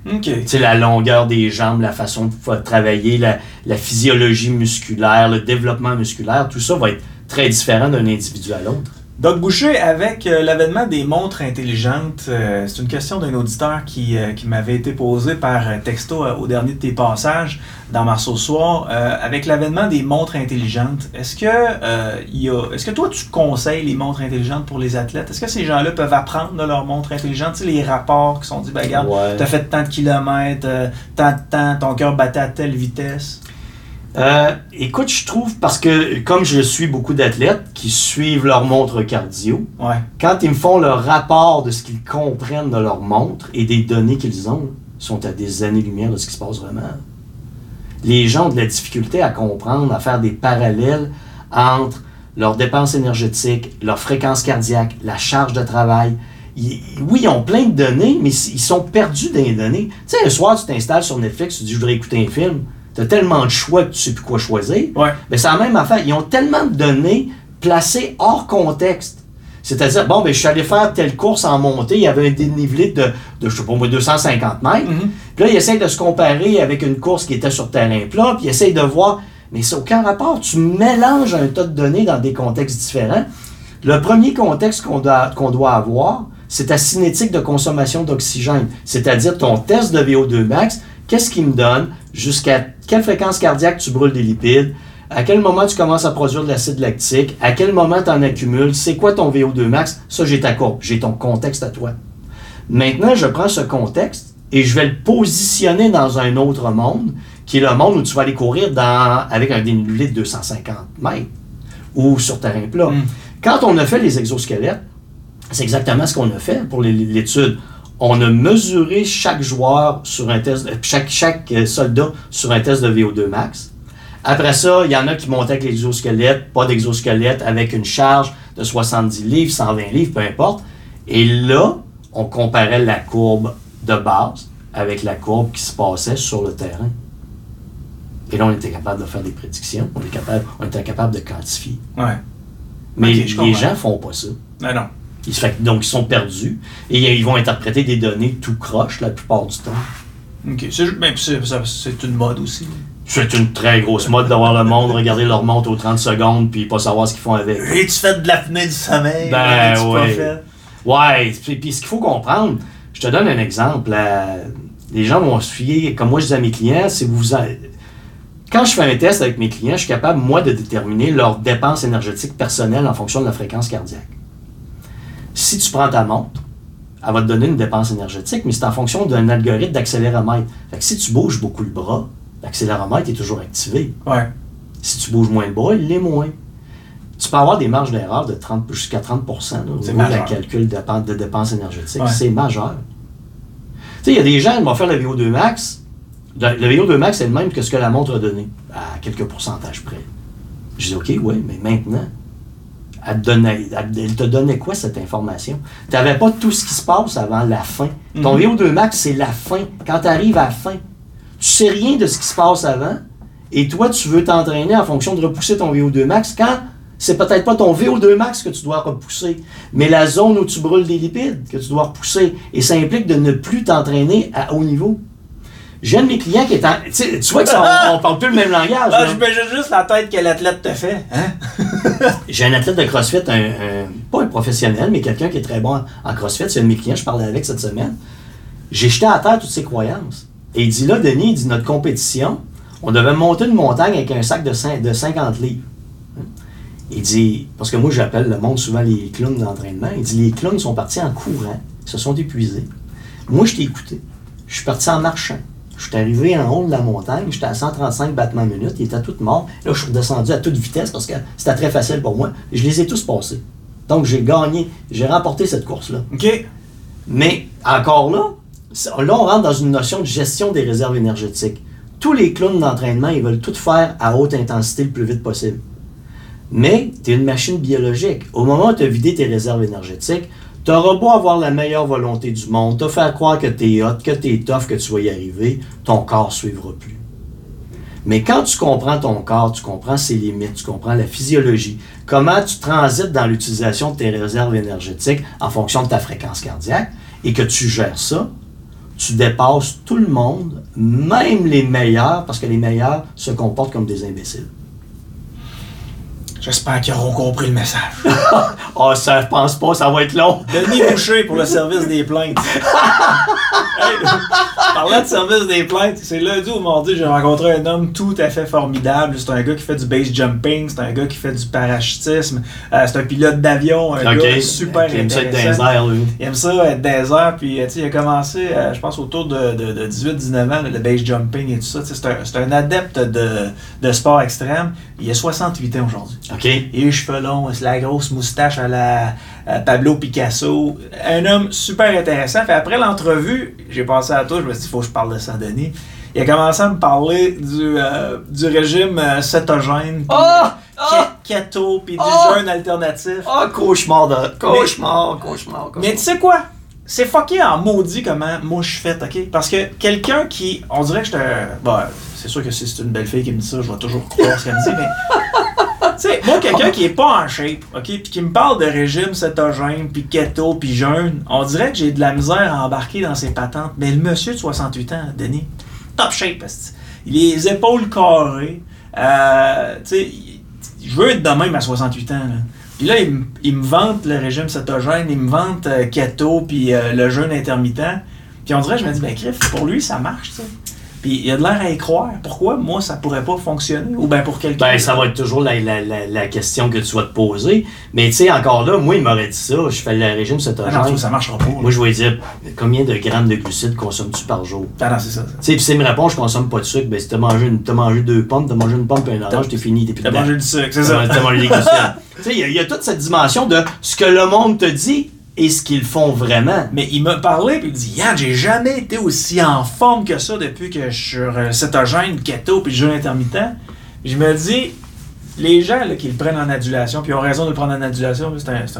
OK. Tu sais, la longueur des jambes, la façon de travailler, la, la physiologie musculaire, le développement musculaire, tout ça va être très différent d'un individu à l'autre. Doc Boucher, avec euh, l'avènement des montres intelligentes, euh, c'est une question d'un auditeur qui, euh, qui m'avait été posée par texto au dernier de tes passages dans Marceau Soir. Avec l'avènement des montres intelligentes, est-ce que, il y a, est-ce que toi tu conseilles les montres intelligentes pour les athlètes? Est-ce que ces gens-là peuvent apprendre de leurs montres intelligentes? Tu sais, les rapports qui sont dit, ben regarde, Ouais. t'as fait tant de kilomètres, tant de temps, ton cœur battait à telle vitesse. Euh, écoute, je trouve, parce que comme je suis beaucoup d'athlètes qui suivent leur montre cardio, Ouais. quand ils me font le rapport de ce qu'ils comprennent de leur montre et des données qu'ils ont, ils sont à des années-lumière de ce qui se passe vraiment. Les gens ont de la difficulté à comprendre, à faire des parallèles entre leurs dépenses énergétiques, leur fréquence cardiaque, la charge de travail. Ils- oui, ils ont plein de données, mais ils sont perdus dans les données. Tu sais, un soir, tu t'installes sur Netflix, tu dis, je voudrais écouter un film. Tu as tellement de choix que tu sais plus quoi choisir. Ouais. Mais c'est la même affaire. Ils ont tellement de données placées hors contexte. C'est-à-dire, bon, ben, je suis allé faire telle course en montée, il y avait un dénivelé de, de je sais pas moi, 250 mètres. Mhm. Puis là, ils essayent de se comparer avec une course qui était sur terrain plat, puis ils essayent de voir, mais c'est aucun rapport. Tu mélanges un tas de données dans des contextes différents. Le premier contexte qu'on doit, qu'on doit avoir, c'est ta cinétique de consommation d'oxygène. C'est-à-dire ton test de VO2 max, qu'est-ce qu'il me donne, jusqu'à quelle fréquence cardiaque tu brûles des lipides, à quel moment tu commences à produire de l'acide lactique, à quel moment tu en accumules, c'est quoi ton VO2 max, ça j'ai ta courbe, j'ai ton contexte à toi. Maintenant, je prends ce contexte et je vais le positionner dans un autre monde, qui est le monde où tu vas aller courir dans, avec un dénivelé de 250 mètres ou sur terrain plat. Mm. Quand on a fait les exosquelettes, c'est exactement ce qu'on a fait pour l'étude. On a mesuré chaque joueur sur un test, chaque, chaque euh, soldat sur un test de VO2 max. Après ça, il y en a qui montaient avec l'exosquelette, pas d'exosquelette, avec une charge de 70 livres, 120 livres, peu importe. Et là, on comparait la courbe de base avec la courbe qui se passait sur le terrain. Et là, on était capable de faire des prédictions, on, est capable, on était capable de quantifier. Ouais. Mais les comprends. gens font pas ça. Non. Fait- donc, ils sont perdus et ils vont interpréter des données tout croche la plupart du temps. OK. C'est ben, c'est une mode aussi. C'est une très grosse mode d'avoir le monde regarder leur montre aux 30 secondes puis pas savoir ce qu'ils font avec. Et tu fais de l'apnée du sommeil? Ben, pas ouais. fait? Ouais, puis, puis ce qu'il faut comprendre, je te donne un exemple. euh, les gens vont se fier, comme moi je dis à mes clients, si vous quand je fais un test avec mes clients, je suis capable, moi, de déterminer leurs dépenses énergétiques personnelles en fonction de la fréquence cardiaque. Si tu prends ta montre, elle va te donner une dépense énergétique, mais c'est en fonction d'un algorithme d'accéléromètre. Fait que si tu bouges beaucoup le bras, l'accéléromètre est toujours activé. Ouais. Si tu bouges moins le bras, il l'est moins. Tu peux avoir des marges d'erreur de 30, jusqu'à 30 là, au niveau de la calcul de, de dépenses énergétiques. Ouais. C'est majeur. Tu sais, il y a des gens qui vont faire le VO2 max. Le VO2 max est le même que ce que la montre a donné, à quelques pourcentages près. Je dis, OK, oui, mais maintenant, elle te, donnait, elle- elle te donnait quoi cette information? Tu n'avais pas tout ce qui se passe avant la fin. Ton Mhm. VO2 max, c'est la fin. Quand tu arrives à la fin, tu sais rien de ce qui se passe avant, et toi, tu veux t'entraîner en fonction de repousser ton VO2 max quand c'est peut-être pas ton VO2 max que tu dois repousser, mais la zone où tu brûles des lipides que tu dois repousser. Et ça implique de ne plus t'entraîner à haut niveau. J'ai un de mes clients qui est en. Tu vois qu'on on parle plus le même langage. Ah, j'imagine juste la tête que l'athlète te fait. Hein? J'ai un athlète de CrossFit, un, un- pas un professionnel, mais quelqu'un qui est très bon en, CrossFit. C'est un de mes clients, je parlais avec cette semaine. J'ai jeté à terre toutes ses croyances. Et il dit là, Denis, il dit notre compétition, on devait monter une montagne avec un sac de, de 50 livres. Hein? Il dit, parce que moi j'appelle le monde souvent les clowns d'entraînement, il dit les clowns sont partis en courant, ils se sont épuisés. Moi je t'ai écouté. Je suis parti en marchant. Je suis arrivé en haut de la montagne, j'étais à 135 battements minute, il était tout mort. Là, je suis redescendu à toute vitesse parce que c'était très facile pour moi. Je les ai tous passés. Donc, j'ai gagné, j'ai remporté cette course-là. OK. Mais encore là, là, on rentre dans une notion de gestion des réserves énergétiques. Tous les clowns d'entraînement, ils veulent tout faire à haute intensité le plus vite possible. Mais tu es une machine biologique. Au moment où tu as vidé tes réserves énergétiques, tu auras beau avoir la meilleure volonté du monde, te faire croire que tu es hot, que tu es tough, que tu vas y arriver, ton corps suivra plus. Mais quand tu comprends ton corps, tu comprends ses limites, tu comprends la physiologie, comment tu transites dans l'utilisation de tes réserves énergétiques en fonction de ta fréquence cardiaque et que tu gères ça, tu dépasses tout le monde, même les meilleurs, parce que les meilleurs se comportent comme des imbéciles. J'espère qu'ils auront compris le message. Ah, ça, je pense pas, ça va être long. Denis Boucher pour le service des plaintes. Hey, parlant de service des plaintes, c'est lundi ou mardi, j'ai rencontré un homme tout à fait formidable. C'est un gars qui fait du base jumping, c'est un gars qui fait du parachutisme, euh, c'est un pilote d'avion, un gars super Qui aime ça être airs, lui. Il aime ça être airs, puis euh, tu sais, il a commencé, euh, je pense, autour de, de, de 18-19 ans, le base jumping et tout ça. Un, c'est un adepte de, de sport extrême. Il a 68 ans aujourd'hui. OK. Et les cheveux longs, la grosse moustache à la à Pablo Picasso. Un homme super intéressant. Fait après l'entrevue, j'ai pensé à toi, je me suis dit, il faut que je parle de ça, Denis. Il a commencé à me parler du, euh, du régime euh, cétogène, puis Ah! euh, ke- keto, puis du Ah! jeûne alternatif. Ah, cauchemar de. Cauchemar, cauchemar, cauchemar. Mais tu sais quoi? C'est fucké en maudit comment moi je suis fait, ok? Parce que quelqu'un qui. On dirait que j'étais. Bon, c'est sûr que si c'est une belle fille qui me dit ça, je vais toujours croire ce qu'elle me dit, mais. Tu sais, moi, quelqu'un qui est pas en shape, ok? Puis qui me parle de régime cétogène, puis keto, puis jeûne, on dirait que j'ai de la misère à embarquer dans ses patentes. Mais le monsieur de 68 ans, Denis, top shape, les épaules carrées. Euh, tu sais, je veux être de même à 68 ans, là. Puis là, il, me- vante le régime cétogène, il me vante euh, keto, puis euh, le jeûne intermittent. Puis on dirait, je me dis, ben Criff, pour lui, ça marche, ça. Puis il a de l'air à y croire. Pourquoi, moi, ça pourrait pas fonctionner? Ou ben pour quelqu'un. Ben, ça va être toujours la, la, la, la question que tu vas te poser. Mais tu sais, encore là, moi, il m'aurait dit ça. Je fais le régime Ah cétogène. non, ça marchera pas. moi, je vais dire combien de grammes de glucides consommes-tu par jour? Ah non, c'est ça. Tu sais, puis s'il me répond, je consomme pas de sucre, ben si t'as mangé, une- t'as mangé deux pommes, t'as mangé une pomme et un orange, t'es fini, t'es plus T'as mangé du sucre, c'est ça. t'as mangé des glucides. tu sais, y il y, a toute cette dimension de ce que le monde te dit et ce qu'ils font vraiment. Mais il m'a parlé, puis il dit Yann, j'ai jamais été aussi en forme que ça depuis que je suis sur euh, cétogène, keto, puis jeûne intermittent. Je me dis, les gens là, qui le prennent en adulation, puis ont raison de le prendre en adulation,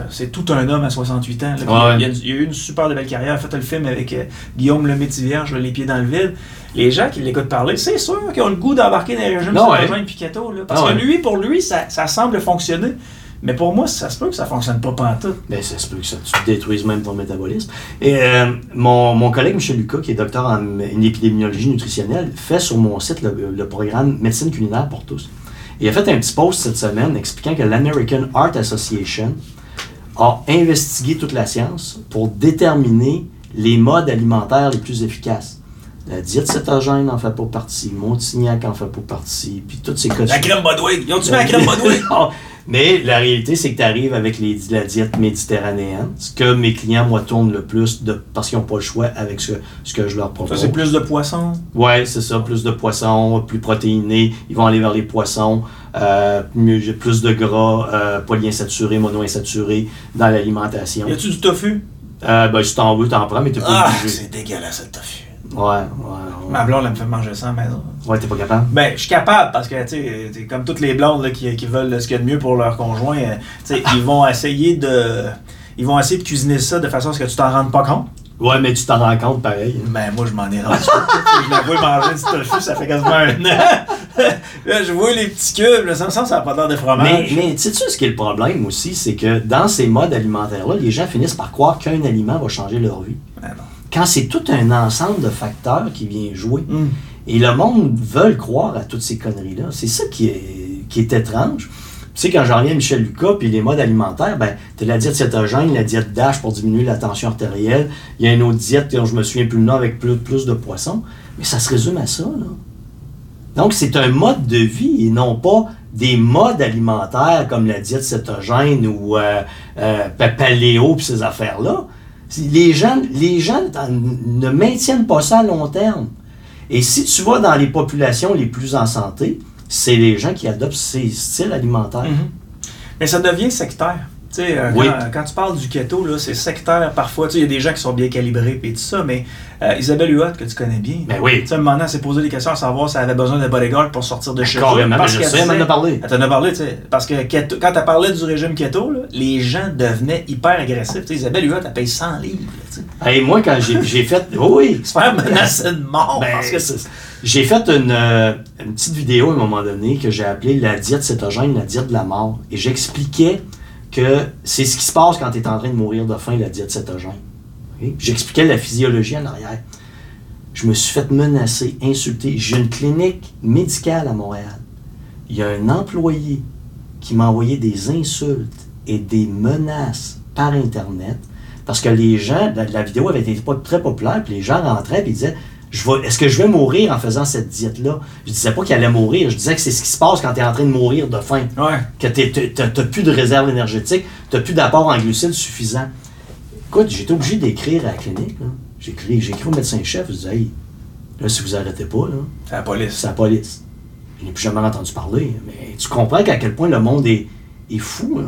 c'est tout un homme à 68 ans. là, Ouais. il, a, il a eu une super de belle carrière, il a fait le film avec euh, Guillaume le Métivierge, Les pieds dans le vide. Les gens qui l'écoutent parler, c'est sûr qu'ils ont le goût d'embarquer dans les régimes puis keto. Là, parce Ah que ouais. lui, pour lui, ça, ça semble fonctionner. Mais pour moi, ça se peut que ça fonctionne pas pantoute. Ben, ça se peut que ça, tu détruises même ton métabolisme. Et euh, mon, mon collègue Michel Lucas, qui est docteur en épidémiologie nutritionnelle, fait sur mon site le, programme Médecine culinaire pour tous. Il a fait un petit post cette semaine expliquant que l'American Heart Association a investigué toute la science pour déterminer les modes alimentaires les plus efficaces. La diète cétogène en fait pas partie, Montignac en fait pas partie, puis toutes ces La crème Bodwig, ils ont-tu mis la crème Bodwig? Mais la réalité, c'est que tu arrives avec les, la diète méditerranéenne, ce que mes clients, moi, tournent le plus de, parce qu'ils n'ont pas le choix avec ce, ce que je leur Ça, propose. c'est plus de poisson. Ouais, c'est ça, plus de poissons, plus protéinés, ils vont aller vers les poissons, euh, mieux- plus de gras, euh, polyinsaturés, monoinsaturés dans l'alimentation. Y a-tu du tofu? Euh, ben, si t'en veux, t'en prends, mais t'es pas Ah, obligé. c'est dégueulasse le tofu. Ouais, ouais, ouais. Ma blonde, elle me fait manger ça à la maison. Ouais, t'es pas capable? Ben, je suis capable parce que, tu sais, comme toutes les blondes là, qui, qui veulent ce qu'il y a de mieux pour leur conjoint, euh, tu sais, ils vont essayer de. Ils vont essayer de cuisiner ça de façon à ce que tu t'en rendes pas compte. Ouais, mais tu t'en rends compte pareil. Ben, moi, je m'en ai rendu compte. je la vois manger du tofu, ça fait quasiment un an. là, je vois les petits cubes, ça me semble que ça n'a pas l'air de Mais, fromage. mais sais-tu ce qui est le problème aussi? C'est que dans ces modes alimentaires-là, les gens finissent par croire qu'un aliment va changer leur vie. Quand c'est tout un ensemble de facteurs qui vient jouer. Hum. Et le monde veut croire à toutes ces conneries-là. C'est ça qui est, qui est étrange. Tu sais, quand j'en reviens à Michel Lucas, puis les modes alimentaires, ben, tu la diète cétogène, la diète DASH pour diminuer la tension artérielle. Il y a une autre diète dont je me souviens plus le nom avec plus, plus de poissons. Mais ça se résume à ça, là. Donc, c'est un mode de vie et non pas des modes alimentaires comme la diète cétogène ou euh, euh, paléo puis ces affaires-là. Les gens, les en- ne maintiennent pas ça à long terme. Et si tu vas dans les populations les plus en santé, c'est les gens qui adoptent ces styles alimentaires. Mhm. Mais ça devient sectaire. Tu sais, euh, Oui. quand, quand tu parles du keto, là, c'est sectaire parfois. Tu sais, il y a des gens qui sont bien calibrés et tout ça, mais euh, Isabelle Huot, que tu connais bien, Ben oui. tu sais, à un moment donné, elle s'est posé des questions à savoir si elle avait besoin de bodyguard pour sortir de chez eux. Carrément, Parce je sais, elle disait- a parlé. Elle t'en a parlé, tu sais. Parce que keto- quand elle parlait du régime keto, là, les gens devenaient hyper agressifs. Tu sais, Isabelle Huot, elle paye 100 livres. Et moi, quand j'ai fait. Oui, oui. Se faire menacer de mort Ben, parce que J'ai fait une, euh, une petite vidéo à un moment donné que j'ai appelée la diète cétogène, la diète de la mort. Et j'expliquais que c'est ce qui se passe quand tu es en train de mourir de faim, la diète cétogène. Ok? J'expliquais la physiologie en arrière. Je me suis fait menacer, insulter. J'ai une clinique médicale à Montréal. Il y a un employé qui m'a envoyé des insultes et des menaces par Internet parce que les gens, la, la vidéo avait été très populaire, puis les gens rentraient et disaient Est-ce que je vais mourir en faisant cette diète-là? Je disais pas qu'il allait mourir, je disais que c'est ce qui se passe quand tu es en train de mourir de faim, Ouais. que tu n'as plus de réserve énergétique, tu n'as plus d'apport en glucides suffisant. Écoute, j'étais obligé d'écrire à la clinique. J'ai écrit, j'ai écrit au médecin-chef, je disais hey, là, si vous arrêtez pas, là, C'est la police. c'est la police. Je n'ai plus jamais entendu parler. Mais tu comprends qu'à quel point le monde est, est fou. Là.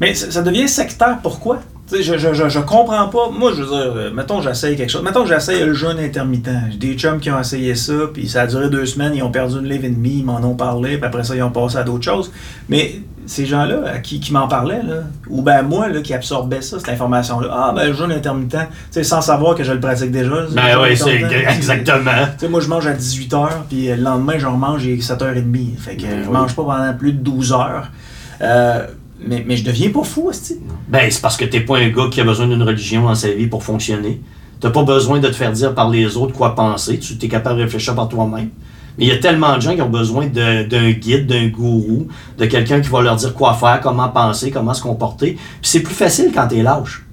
Mais ça, ça devient sectaire, pourquoi? Tu sais, je, je, je, je comprends pas. Moi, je veux dire, euh, mettons j'essaye quelque chose. Mettons que j'essaye le jeûne intermittent. J'ai des chums qui ont essayé ça, puis ça a duré deux semaines, ils ont perdu une livre et demie, ils m'en ont parlé, puis après ça, ils ont passé à d'autres choses. Mais ces gens-là, à qui, qui m'en parlaient, là, ou ben moi, là, qui absorbais ça, cette information-là, ah, ben le jeûne intermittent, tu sais, sans savoir que je le pratique déjà. Ben oui, c'est exactement. Tu sais, moi, je mange à 18h, puis le lendemain, je remange à 7h30. Fait que Ben je oui. mange pas pendant plus de 12 heures. Euh, mais, je deviens pas fou, aussi. Ben, c'est parce que t'es pas un gars qui a besoin d'une religion dans sa vie pour fonctionner. T'as pas besoin de te faire dire par les autres quoi penser. Tu es capable de réfléchir par toi-même. Mais il y a tellement de gens qui ont besoin d'un guide, d'un gourou, de quelqu'un qui va leur dire quoi faire, comment penser, comment se comporter. Puis c'est plus facile quand tu es lâche.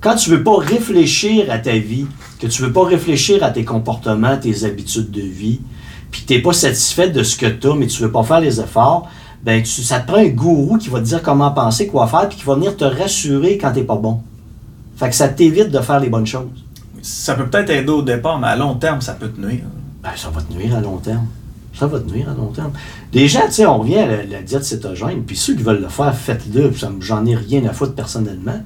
Quand tu veux pas réfléchir à ta vie, que tu veux pas réfléchir à tes comportements, tes habitudes de vie, puis n'es pas satisfait de ce que tu as, mais tu veux pas faire les efforts, ben tu, ça te prend un gourou qui va te dire comment penser, quoi faire, puis qui va venir te rassurer quand tu pas bon. Fait que ça t'évite de faire les bonnes choses. Ça peut peut-être aider au départ, mais à long terme, ça peut te nuire. Ben, ça va te nuire à long terme. Ça va te nuire à long terme. Déjà, tu sais, on revient à la, la diète cétogène, puis ceux qui veulent le faire, faites-le. J'en ai rien à foutre personnellement.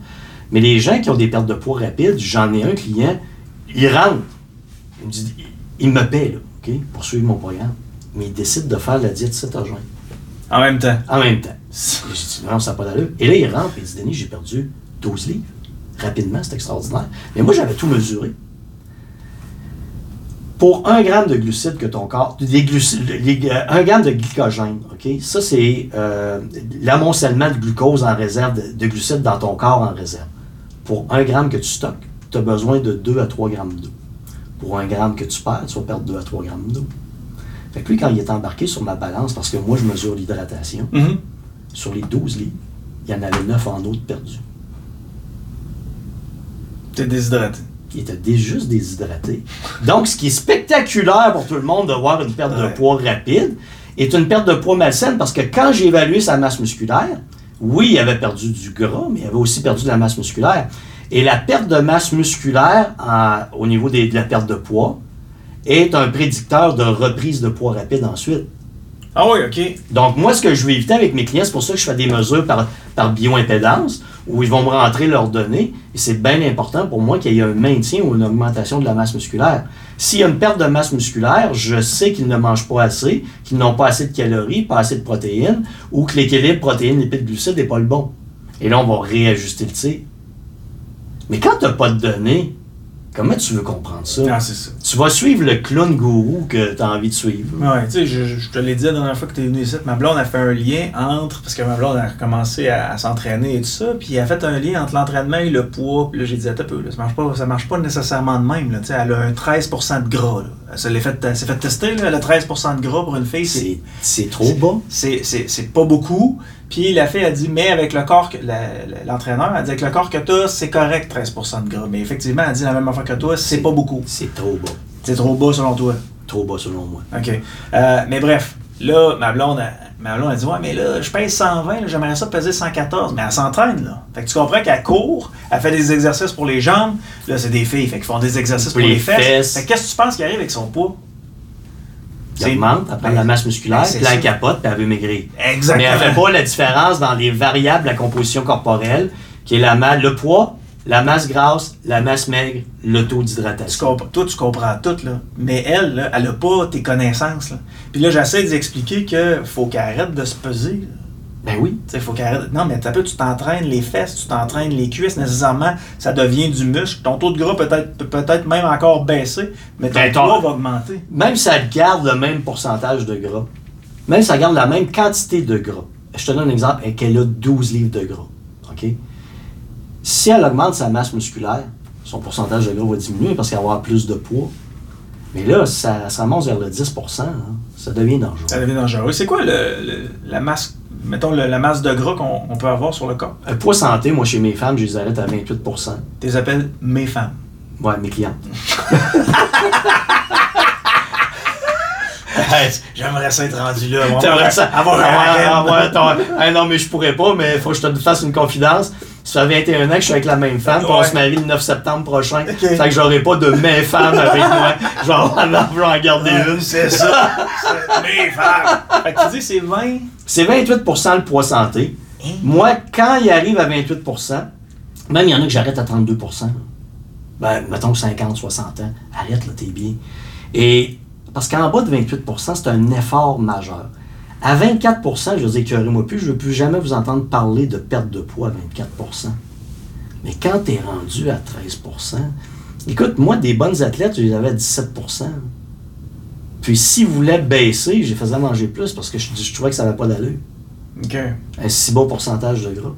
Mais les gens qui ont des pertes de poids rapides, j'en ai un client, il rentre. Il me dit, il me paie, là, pour suivre mon programme. Mais il décide de faire la diète cétogène En même temps. en même temps. J'ai dit, non, ça n'a pas d'allure. Et là, il rentre et il dit, Denis, j'ai perdu 12 livres. Rapidement, c'est extraordinaire. Mais moi, j'avais tout mesuré. Pour un gramme de glucides que ton corps, des euh, un gramme de glycogène, OK? Ça, c'est euh, l'amoncellement de glucose en réserve, de, de glucides dans ton corps en réserve. Pour un gramme que tu stockes, tu as besoin de 2 à 3 grammes d'eau. Pour un gramme que tu perds, tu vas perdre 2 à 3 grammes d'eau. Fait que lui, quand il est embarqué sur ma balance, parce que moi, je mesure l'hydratation, Mhm. sur les 12 livres, il y en avait 9 en eau de perdu. T'es déshydraté. Il était dé- juste déshydraté. Donc, ce qui est spectaculaire pour tout le monde de voir une perte de poids rapide est une perte de poids malsaine parce que quand j'ai évalué sa masse musculaire, oui, il avait perdu du gras, mais il avait aussi perdu de la masse musculaire. Et la perte de masse musculaire en- au niveau des- de la perte de poids est un prédicteur de reprise de poids rapide ensuite. Ah oui, ok. Donc, moi, ce que je veux éviter avec mes clients, c'est pour ça que je fais des mesures par, par bioimpédance, où ils vont me rentrer leurs données. Et c'est bien important pour moi qu'il y ait un maintien ou une augmentation de la masse musculaire. S'il y a une perte de masse musculaire, je sais qu'ils ne mangent pas assez, qu'ils n'ont pas assez de calories, pas assez de protéines, ou que l'équilibre protéines-lipides-glucides n'est pas le bon. Et là, on va réajuster le tir. Mais quand tu n'as pas de données, comment tu veux comprendre ça? Ah, c'est ça. Tu vas suivre le clown gourou que tu as envie de suivre. Ouais, tu sais, je, je te l'ai dit la dernière fois que tu es venu ici, ma blonde a fait un lien entre, parce que ma blonde a recommencé à, à s'entraîner et tout ça, puis elle a fait un lien entre l'entraînement et le poids. Puis là, j'ai dit, attends un peu, là, ça marche pas, ça marche pas nécessairement de même. Là, tu sais, elle a un 13% de gras. Là. Se l'est fait, s'est fait tester, là, a 13% de gras pour une fille. C'est, trop bas. c'est, pas beaucoup. Puis la fille a dit, mais avec le corps, l'entraîneur a dit, avec le corps que tu as, c'est correct 13% de gras. Mais effectivement, elle dit la même affaire que toi, c'est pas beaucoup. C'est trop bas. C'est trop bas selon toi. Trop bas selon moi. OK. Euh, mais bref, là, ma blonde, a, ma blonde a dit Ouais, mais là, je pèse 120, là, j'aimerais ça peser 114. Mais elle s'entraîne, là. Fait que tu comprends qu'elle court, elle fait des exercices pour les jambes. Là, c'est des filles, fait qu'ils font des exercices pour, Pour les, les fesses. fesses. Fait que qu'est-ce que tu penses qui arrive avec son poids? Il augmente, elle prend de la masse musculaire, Ben, puis elle capote, puis elle veut maigrir. Exactement. Mais elle fait pas la différence dans les variables de la composition corporelle, qui est la le poids, la masse grasse, la masse maigre, le taux Tu d'hydratation. toi, tu comprends tout, là. Mais elle, là, elle a pas tes connaissances, là. Puis là, j'essaie d'expliquer que faut qu'elle arrête de se peser. là. Ben oui. Tu sais, faut qu'elle arrête- Non, mais peu, tu t'entraînes les fesses, tu t'entraînes les cuisses, nécessairement, ça devient du muscle. Ton taux de gras peut-être peut peut-être même encore baisser, mais ton Ben, poids va augmenter. Même si elle garde le même pourcentage de gras, même si elle garde la même quantité de gras, je te donne un exemple, qu'elle a 12 livres de gras, OK? Si elle augmente sa masse musculaire, son pourcentage de gras va diminuer parce qu'elle va avoir plus de poids. Mais là, ça, ça remonte vers le 10% hein, ça devient dangereux. Ça devient dangereux. C'est quoi le, le- la masse, mettons, le- la masse de gras qu'on on peut avoir sur le corps? Un poids santé, moi, chez mes femmes, je les arrête à 28% Tu les appelles mes femmes? Ouais, mes clients. J'aimerais ça être rendu là. moi. T'aimerais ça avoir ton- Ah non, mais je pourrais pas, mais il faut que je te fasse une confidence. Ça fait 21 ans que je suis avec la même femme, puis on se marie le 9 septembre prochain. Ok. Fait que j'aurai pas de mes femmes avec moi. Je vais en, je vais en garder une. C'est ça. C'est mes femmes. Fait que tu dis c'est 20. C'est 28% le poids santé. Hein? Moi, quand il arrive à 28 même il y en a que j'arrête à 32% Ben, mettons 50, 60 ans. Arrête, là, t'es bien. Et parce qu'en bas de 28% c'est un effort majeur. À 24% je veux dire, écœurez-moi plus, je ne veux plus jamais vous entendre parler de perte de poids à 24% Mais quand tu es rendu à 13% écoute, moi, des bonnes athlètes, je les avais à 17% Puis s'ils voulaient baisser, je les faisais manger plus parce que je, je trouvais que ça n'avait pas d'allure OK. un si bon pourcentage de gras.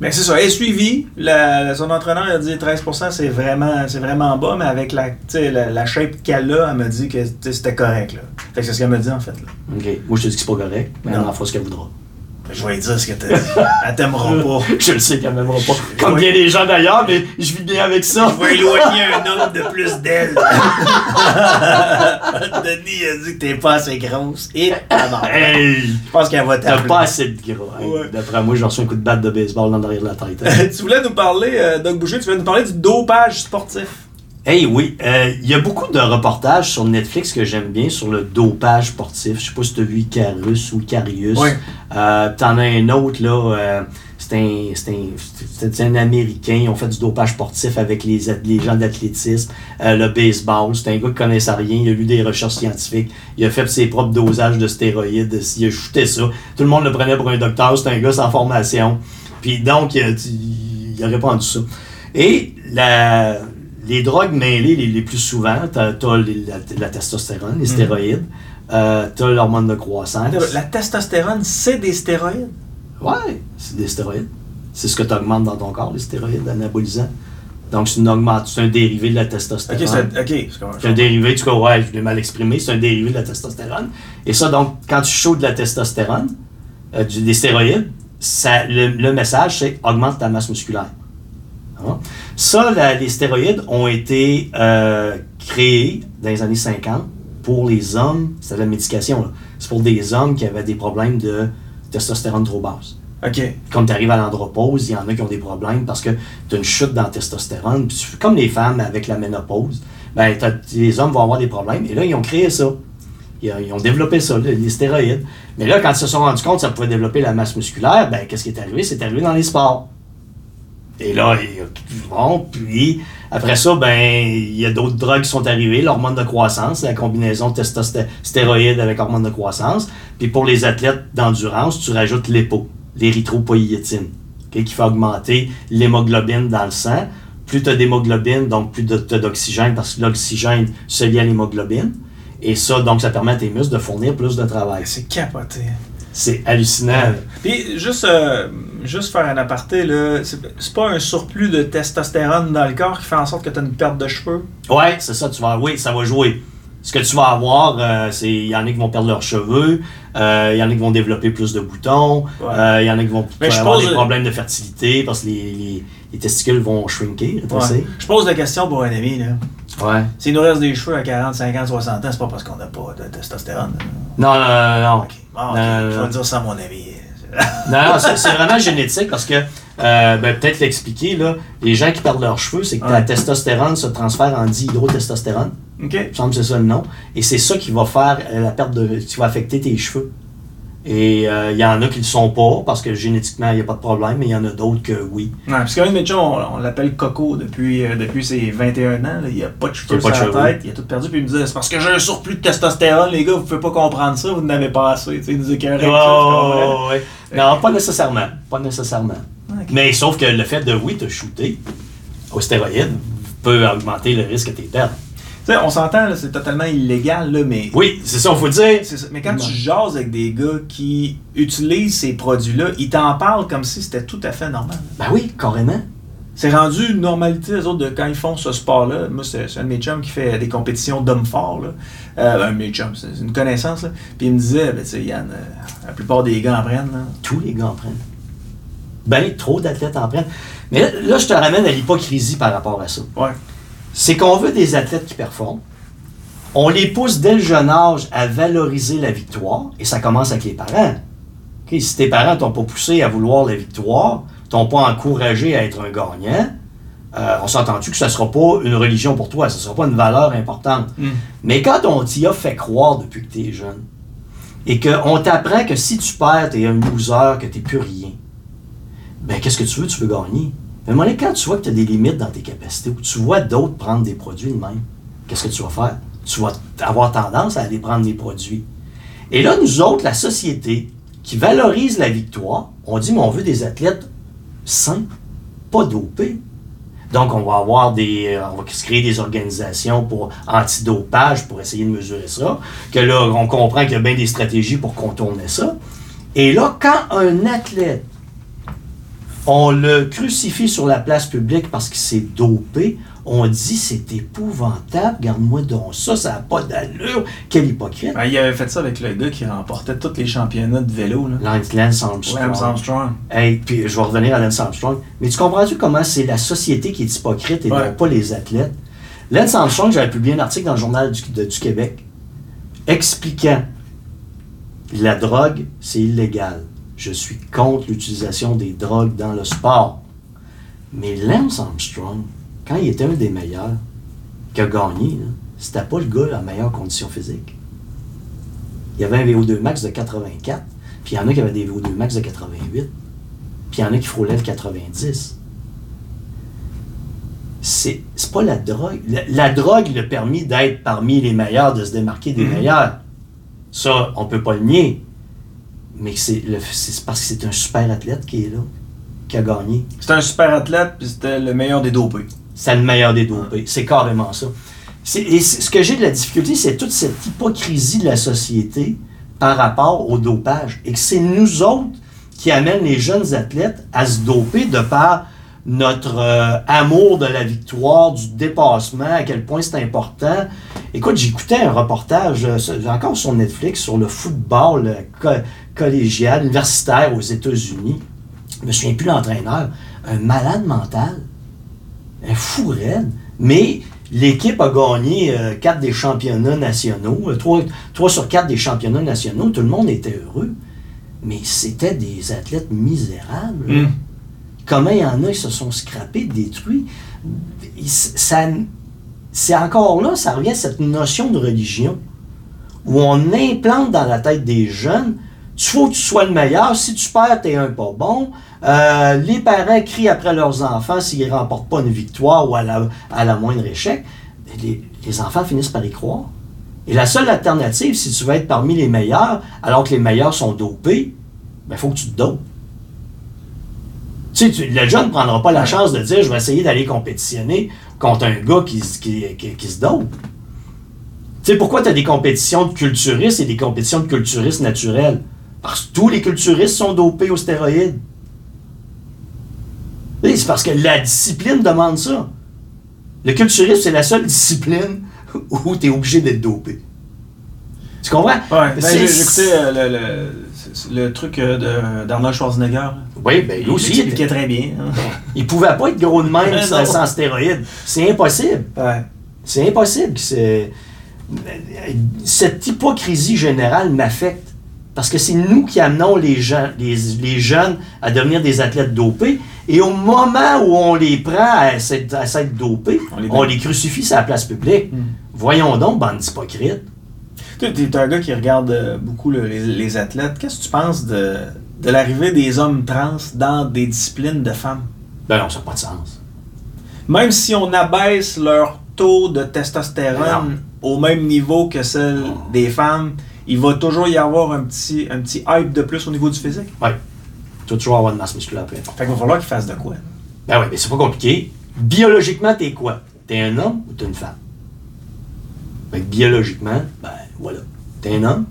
Mais c'est ça, elle est suivie. La- son entraîneur a dit 13%, c'est vraiment, c'est vraiment bas, mais avec la, la, la shape qu'elle a, elle m'a dit que c'était correct. Là. Fait que c'est ce qu'elle m'a dit en fait. Là. OK. Moi, je te dis que c'est pas correct, mais elle en fera ce qu'elle voudra. Je vais dire ce que t'as dit. Elle t'aimera pas. je le sais qu'elle m'aimera pas. Comme bien les gens d'ailleurs, mais je vis bien avec ça. Je vais éloigner un homme de plus d'elle. Denis a dit que t'es pas assez grosse. Et tabarnak. Hey! Je pense qu'elle va T'as t'appeler. pas assez de hein. Ouais. D'après moi, j'ai reçu un coup de batte de baseball dans derrière de la tête. hein. tu voulais nous parler, euh, Doug Boucher, tu voulais nous parler du dopage sportif. Hey, oui. euh, Il y a beaucoup de reportages sur Netflix que j'aime bien sur le dopage sportif. Je sais pas si tu as vu Icarus ou Icarius. Oui. Euh, T'en as un autre, là. euh, c'est un, c'est un, un Américain. Ils ont fait du dopage sportif avec les, les gens d'athlétisme, euh, le baseball. C'est un gars qui connaissait rien. Il a lu des recherches scientifiques. Il a fait ses propres dosages de stéroïdes. Il a shooté ça. Tout le monde le prenait pour un docteur. C'est un gars sans formation. Puis donc, il a, il a répandu ça. Et la, les drogues mêlées les, les plus souvent, t'as as la, la testostérone, les stéroïdes. Euh, t'as l'hormone de croissance. La testostérone, c'est des stéroïdes? Ouais, c'est des stéroïdes. C'est ce que tu augmentes dans ton corps, les stéroïdes anabolisants. Donc, c'est, un dérivé de la testostérone. Ok, c'est ok. c'est un dérivé, tu vois, ouais, je l'ai mal exprimé, c'est un dérivé de la testostérone. Et ça, donc, quand tu chaudes de la testostérone, euh, du- des stéroïdes, ça, le, le message, c'est augmente ta masse musculaire. Hein? Ça, la- les stéroïdes ont été euh, créés dans les années 50 pour les hommes, c'est de la médication, c'est pour des hommes qui avaient des problèmes de testostérone trop basse Ok. quand tu arrives à l'andropause, il y en a qui ont des problèmes parce que tu as une chute dans la testostérone. Comme les femmes avec la ménopause, ben, les hommes vont avoir des problèmes. Et là, ils ont créé ça. Ils, ils ont développé ça, les stéroïdes. Mais là, quand ils se sont rendus compte que ça pouvait développer la masse musculaire, ben, qu'est-ce qui est arrivé? C'est arrivé dans les sports. Et là, ils- bon, puis après ça, ben, il y a d'autres drogues qui sont arrivées, l'hormone de croissance, la combinaison de testostéroïdes avec hormone de croissance. Puis pour les athlètes d'endurance, tu rajoutes l'épo, l'érythropoïétine, qui fait augmenter l'hémoglobine dans le sang. Plus tu as d'hémoglobine, donc plus tu as d'oxygène, parce que l'oxygène se lie à l'hémoglobine. Et ça, donc, ça permet à tes muscles de fournir plus de travail. C'est capoté. C'est hallucinant. Puis, juste, euh, juste faire un aparté, là, c'est pas un surplus de testostérone dans le corps qui fait en sorte que tu as une perte de cheveux? Ouais, c'est ça, tu vas, oui, ça va jouer. Ce que tu vas avoir, euh, c'est il y en a qui vont perdre leurs cheveux, euh, il y en a qui vont développer plus de boutons, Ouais. il y en a qui vont avoir des problèmes de fertilité parce que les, les- les testicules vont shrinker. Ouais. Je pose la question pour un ami. Là. Ouais. S'il nous reste des cheveux à 40, 50, 60 ans, c'est pas parce qu'on n'a pas de testostérone. Non, non, non, non. Bon, Je vais dire ça à mon ami. Non, non, c'est vraiment génétique parce que, euh, ben, peut-être l'expliquer, là, les gens qui perdent leurs cheveux, c'est que Ouais. la testostérone se transfère en dihydrotestostérone. OK. Il me semble que c'est ça le nom. Et c'est ça qui va faire euh, la perte de. qui va affecter tes cheveux. Et euh, il y en a qui ne le sont pas parce que génétiquement, il n'y a pas de problème, mais il y en a d'autres que oui. Ouais, parce mes chums, on, on l'appelle Coco depuis, euh, depuis ses 21 ans. là. Il a pas de cheveux sur la cheveux. tête. Il a tout perdu. Puis il me disait c'est parce que j'ai un surplus de testostérone, les gars. Vous pouvez pas comprendre ça. Vous n'avez pas assez. Tu sais, il nous tu comprends? Ouais. Non, pas nécessairement. Pas nécessairement. Mais sauf que le fait de, oui, te shooter aux stéroïdes peut augmenter le risque que tu perdes. Sais, on s'entend, là, c'est totalement illégal, là, mais. Oui, c'est ça, il faut le dire. C'est ça. Mais quand tu jases avec des gars qui utilisent ces produits-là, ils t'en parlent comme si c'était tout à fait normal. Ben oui, carrément. C'est rendu une normalité, les autres, de quand ils font ce sport-là. Moi, c'est c'est un de mes chums qui fait des compétitions d'hommes forts. Là. Euh, un de mes chums, c'est c'est une connaissance. Là. Puis il me disait, ben, tu sais, Yann, euh, la plupart des gars en prennent. Là. Tous les gars en prennent. Ben, trop d'athlètes en prennent. Mais là, là, je te ramène à l'hypocrisie par rapport à ça. Ouais. C'est qu'on veut des athlètes qui performent. On les pousse dès le jeune âge à valoriser la victoire, et ça commence avec les parents. Si tes parents t'ont pas poussé à vouloir la victoire, t'ont pas encouragé à être un gagnant, euh, on s'entend-tu que ça sera pas une religion pour toi, ça sera pas une valeur importante. Mm. Mais quand on t'y a fait croire depuis que tu es jeune, et qu'on t'apprend que si tu perds, tu es un loser, que tu plus rien, ben qu'est-ce que tu veux? Tu veux gagner. Mais à un quand tu vois que tu as des limites dans tes capacités, ou tu vois d'autres prendre des produits de même, qu'est-ce que tu vas faire? Tu vas avoir tendance à aller prendre des produits. Et là, nous autres, la société qui valorise la victoire, on dit, mais on veut des athlètes sains, pas dopés. Donc, on va avoir des. On va se créer des organisations pour antidopage pour essayer de mesurer ça. Que là, on comprend qu'il y a bien des stratégies pour contourner ça. Et là, quand un athlète On le crucifie sur la place publique parce qu'il s'est dopé. On dit c'est épouvantable, garde-moi donc ça, ça n'a pas d'allure. Quel hypocrite. Ben, il avait fait ça avec le gars qui remportait tous les championnats de vélo. Là. Lance, Lance Armstrong. Lance Armstrong. Hey, puis je vais revenir à Lance Armstrong. Mais tu comprends-tu comment c'est la société qui est hypocrite et Ouais. non pas les athlètes? Lance Armstrong, j'avais publié un article dans le journal du, de- du Québec expliquant la drogue, c'est illégal. Je suis contre l'utilisation des drogues dans le sport. Mais Lance Armstrong, quand il était un des meilleurs, qui a gagné, c'était pas le gars en meilleure condition physique. Il y avait un VO2 max de 84, puis il y en a qui avaient des VO2 max de 88, puis il y en a qui frôlaient le 90. C'est pas la drogue. La, la drogue lui a permis d'être parmi les meilleurs, de se démarquer des Mhm. meilleurs. Ça, on peut pas le nier. Mais c'est c'est parce que c'est un super athlète qui est là, qui a gagné. C'était un super athlète, puis c'était le meilleur des dopés. C'est le meilleur des dopés. C'est carrément ça. C'est- Et c'est- ce que j'ai de la difficulté, c'est toute cette hypocrisie de la société par rapport au dopage. Et que c'est nous autres qui amènent les jeunes athlètes à se doper de par notre euh, amour de la victoire, du dépassement, à quel point c'est important. Écoute, j'écoutais un reportage, euh, encore sur Netflix, sur le football euh, co- collégial, universitaire aux États-Unis. Je me souviens plus l'entraîneur. Un malade mental un fou raide. Mais l'équipe a gagné euh, quatre des championnats nationaux, euh, trois, trois sur quatre des championnats nationaux. Tout le monde était heureux. Mais c'était des athlètes misérables. Hmm. Comment il y en a qui se sont scrapés, détruits? Ça- C'est encore là, ça revient à cette notion de religion où on implante dans la tête des jeunes il faut que tu sois le meilleur. Si tu perds, t'es un pas bon. Euh, les parents crient après leurs enfants s'ils ne remportent pas une victoire ou à la, moindre échec. Les, enfants finissent par y croire. Et la seule alternative, si tu veux être parmi les meilleurs, alors que les meilleurs sont dopés, il faut que tu te dopes. Tu sais, tu- le jeune ne prendra pas la chance de dire je vais essayer d'aller compétitionner contre un gars qui, se- qui, qui- qui se dope. Tu sais, pourquoi tu as des compétitions de culturistes et des compétitions de culturistes naturels? Parce que tous les culturistes sont dopés aux stéroïdes. C'est parce que la discipline demande ça. Le culturisme, c'est la seule discipline où tu es obligé d'être dopé. Tu comprends? Ouais, ben, j'ai écouté euh, le, le, c'est- le truc euh, d'Arnold Schwarzenegger. Oui, ben lui aussi. Il, expliquait très bien. hein. il pouvait pas être gros de même sans, stéroïdes. C'est impossible. Ouais. C'est impossible. Cette hypocrisie générale m'affecte. Parce que c'est nous qui amenons les, gens, les, les jeunes à devenir des athlètes dopés. Et au moment où on les prend à s'être dopés, On les on les crucifie sur la place publique. Hmm. Voyons donc, bande d'hypocrites. T'es un gars qui regarde euh, beaucoup le- les, les athlètes. Qu'est-ce que tu penses de, de l'arrivée des hommes trans dans des disciplines de femmes? Ben non, ça n'a pas de sens. Même si on abaisse leur taux de testostérone au même niveau que celle des femmes, il va toujours y avoir un petit, un petit hype de plus au niveau du physique. Ouais. Tu vas toujours avoir une masse musculaire importante. Fait qu'il va falloir qu'ils fassent de quoi? Ben oui, mais c'est pas compliqué. Biologiquement, t'es quoi? T'es un homme ou t'es une femme? Fait que biologiquement, ben voilà. T'es un homme?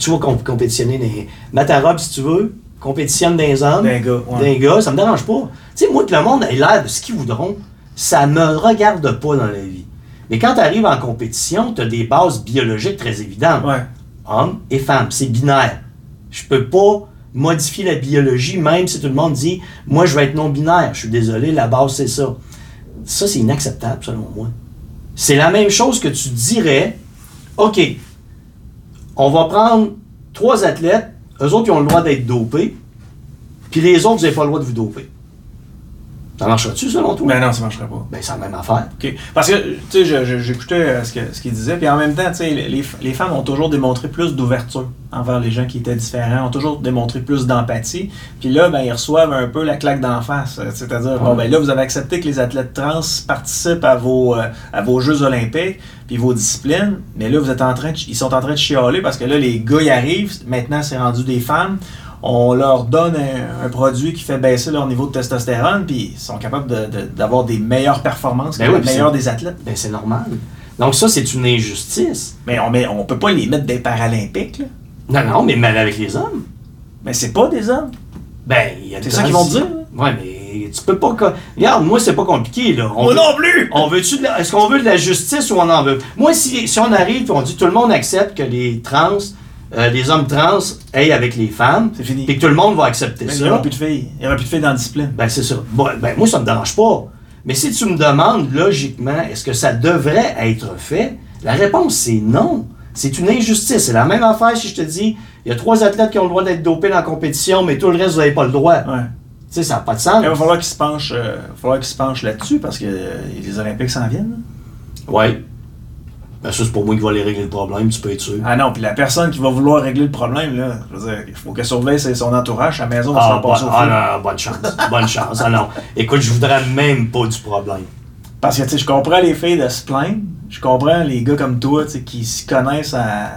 Tu vas comp- compétitionner dans. Mets ta robe si tu veux, compétitionne les hommes. D'un gars, ouais. D'un gars, ça me dérange pas. Tu sais, moi, que le monde ait l'air de ce qu'ils voudront, ça me regarde pas dans la vie. Mais quand tu arrives en compétition, tu as des bases biologiques très évidentes. Ouais. Homme et femme, c'est binaire. Je peux pas modifier la biologie, même si tout le monde dit Moi, je vais être non-binaire. Je suis désolé, la base, c'est ça. Ça, c'est inacceptable, selon moi. C'est la même chose que tu dirais OK, on va prendre trois athlètes, eux autres, ils ont le droit d'être dopés, puis les autres, vous n'avez pas le droit de vous doper. Ça marchera-tu, selon toi? Ben non, ça marcherait pas. Ben, c'est la même affaire. Parce que, tu sais, j'écoutais euh, ce que- ce qu'il disait, puis en même temps, tu sais, les, femmes ont toujours démontré plus d'ouverture envers les gens qui étaient différents, ont toujours démontré plus d'empathie, puis là, ben, ils reçoivent un peu la claque d'en face. euh, C'est-à-dire, bon, ben là, vous avez accepté que les athlètes trans participent à vos, euh, à vos Jeux olympiques, puis vos disciplines, mais là, vous êtes en train de, ils sont en train de chialer parce que là, les gars y arrivent, maintenant, c'est rendu des femmes, on leur donne un, un produit qui fait baisser leur niveau de testostérone, puis ils sont capables de- de- d'avoir des meilleures performances que Ben oui, les meilleurs des athlètes. Ben, c'est normal. Donc, ça, c'est une injustice. Mais on on peut pas les mettre des Paralympiques, là. Non, non, mais même avec les hommes. Mais c'est pas des hommes. Ben, il y a C'est ça qu'ils vont dire. Ouais, mais tu peux pas. Regarde, moi, c'est pas compliqué, là. On Moi veut- non plus! On veut-tu la- Est-ce qu'on veut de la justice ou on en veut? Moi, si, si on arrive et on dit tout le monde accepte que les trans, euh, les hommes trans aillent avec les femmes, C'est fini. et que tout le monde va accepter Il n'y aura ça, plus de filles. Il n'y aura plus de filles dans la discipline. ben c'est ça. Bon, ben moi, ça me dérange pas. Mais si tu me demandes, logiquement, est-ce que ça devrait être fait? La réponse, c'est non. C'est une injustice. C'est la même affaire si je te dis, il y a trois athlètes qui ont le droit d'être dopés dans la compétition, mais tout le reste, vous n'avez pas le droit. Ouais. Tu sais, ça n'a pas de sens. Il va falloir qu'ils se penchent, euh, il va falloir qu'ils se penchent là-dessus parce que euh, les Olympiques s'en viennent. Ouais. Ben ça, c'est pour moi qui va aller régler le problème, tu peux être sûr. Ah non, puis la personne qui va vouloir régler le problème, là, je veux dire, il faut qu'elle surveille son entourage, sa maison va se Ah, faire bon- passer au ah, non, bonne chance. bonne chance. Ah non. Écoute, je voudrais même pas du problème. Parce que, tu sais, je comprends les filles de se plaindre, je comprends les gars comme toi, tu sais, qui s'y connaissent à-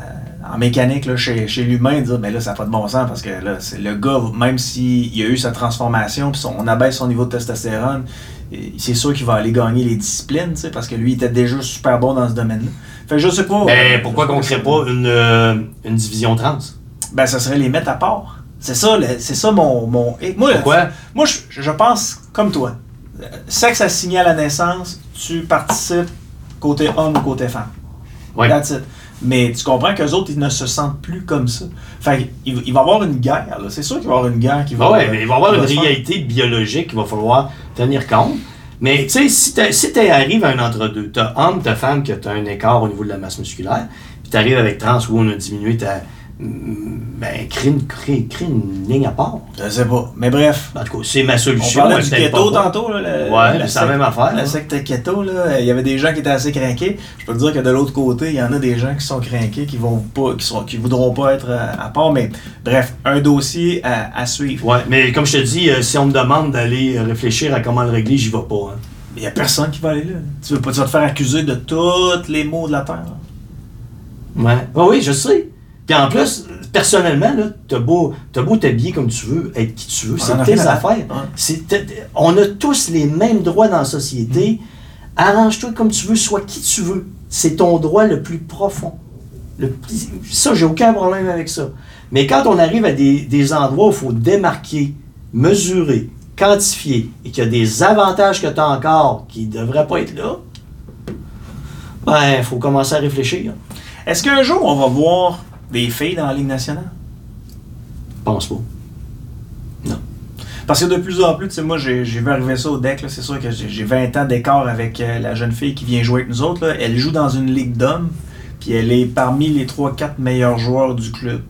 en mécanique, là, chez, chez l'humain, dire, mais là, ça n'a pas de bon sens, parce que là, c'est le gars, même s'il a eu sa transformation, puis on abaisse son niveau de testostérone, c'est sûr qu'il va aller gagner les disciplines, tu sais, parce que lui, il était déjà super bon dans ce domaine-là. Fait que je sais pas. Euh, pourquoi qu'on crée pas une, euh, une division trans? Ben, ça serait les mettre à part. C'est ça, c'est ça mon. mon moi, Pourquoi? Moi, je, je pense comme toi. Euh, Sexe assigné à la naissance, tu participes côté homme ou côté femme. Oui. That's it. Mais tu comprends qu'eux autres, ils ne se sentent plus comme ça. Fait il, il va y avoir une guerre. C'est sûr qu'il va y avoir une guerre qui va. Ah ouais, mais il va y avoir une réalité biologique qu'il va falloir tenir compte. Mais tu sais, si tu si arrives à un entre-deux, t'as homme, t'as femme, que t'as un écart au niveau de la masse musculaire, puis t'arrives avec trans où on a diminué ta. Mm, Ben, crée une, crée, crée une ligne à part. Je sais pas. Mais bref. En tout cas, c'est ma On solution. parlait elle du keto tantôt. Là, le- Ouais, la c'est la même affaire, La secte keto, là, il y avait des gens qui étaient assez craqués. Je peux te dire que de l'autre côté, il y en a des gens qui sont craqués, qui vont pas, qui sont, qui voudront pas être euh, à part. Mais bref, un dossier à, à suivre. Ouais, mais comme je te dis, euh, si on me demande d'aller euh, réfléchir à comment le régler, j'y vais pas. hein. Il y a personne qui va aller là. Tu, veux pas, tu vas te faire accuser de tous les maux de la terre. là. Ouais. Ah oui, je sais. Puis en plus, personnellement, là, t'as beau, t'as beau t'habiller comme tu veux, être qui tu veux, c'est tes affaires. t- on a tous les mêmes droits dans la société. Arrange-toi comme tu veux, sois qui tu veux. C'est ton droit le plus profond. Le plus- ça, j'ai aucun problème avec ça. Mais quand on arrive à des, des endroits où il faut démarquer, mesurer, quantifier, et qu'il y a des avantages que tu as encore qui ne devraient pas être là, ben, il faut commencer à réfléchir. Est-ce qu'un jour, on va voir des filles dans la Ligue nationale? Pense pas. Parce que de plus en plus, tu sais, moi, j'ai vu arriver ça au deck. là. C'est sûr que j'ai j'ai 20 ans d'écart avec euh, la jeune fille qui vient jouer avec nous autres. là. Elle joue dans une ligue d'hommes, puis elle est parmi les 3-4 meilleurs joueurs du club.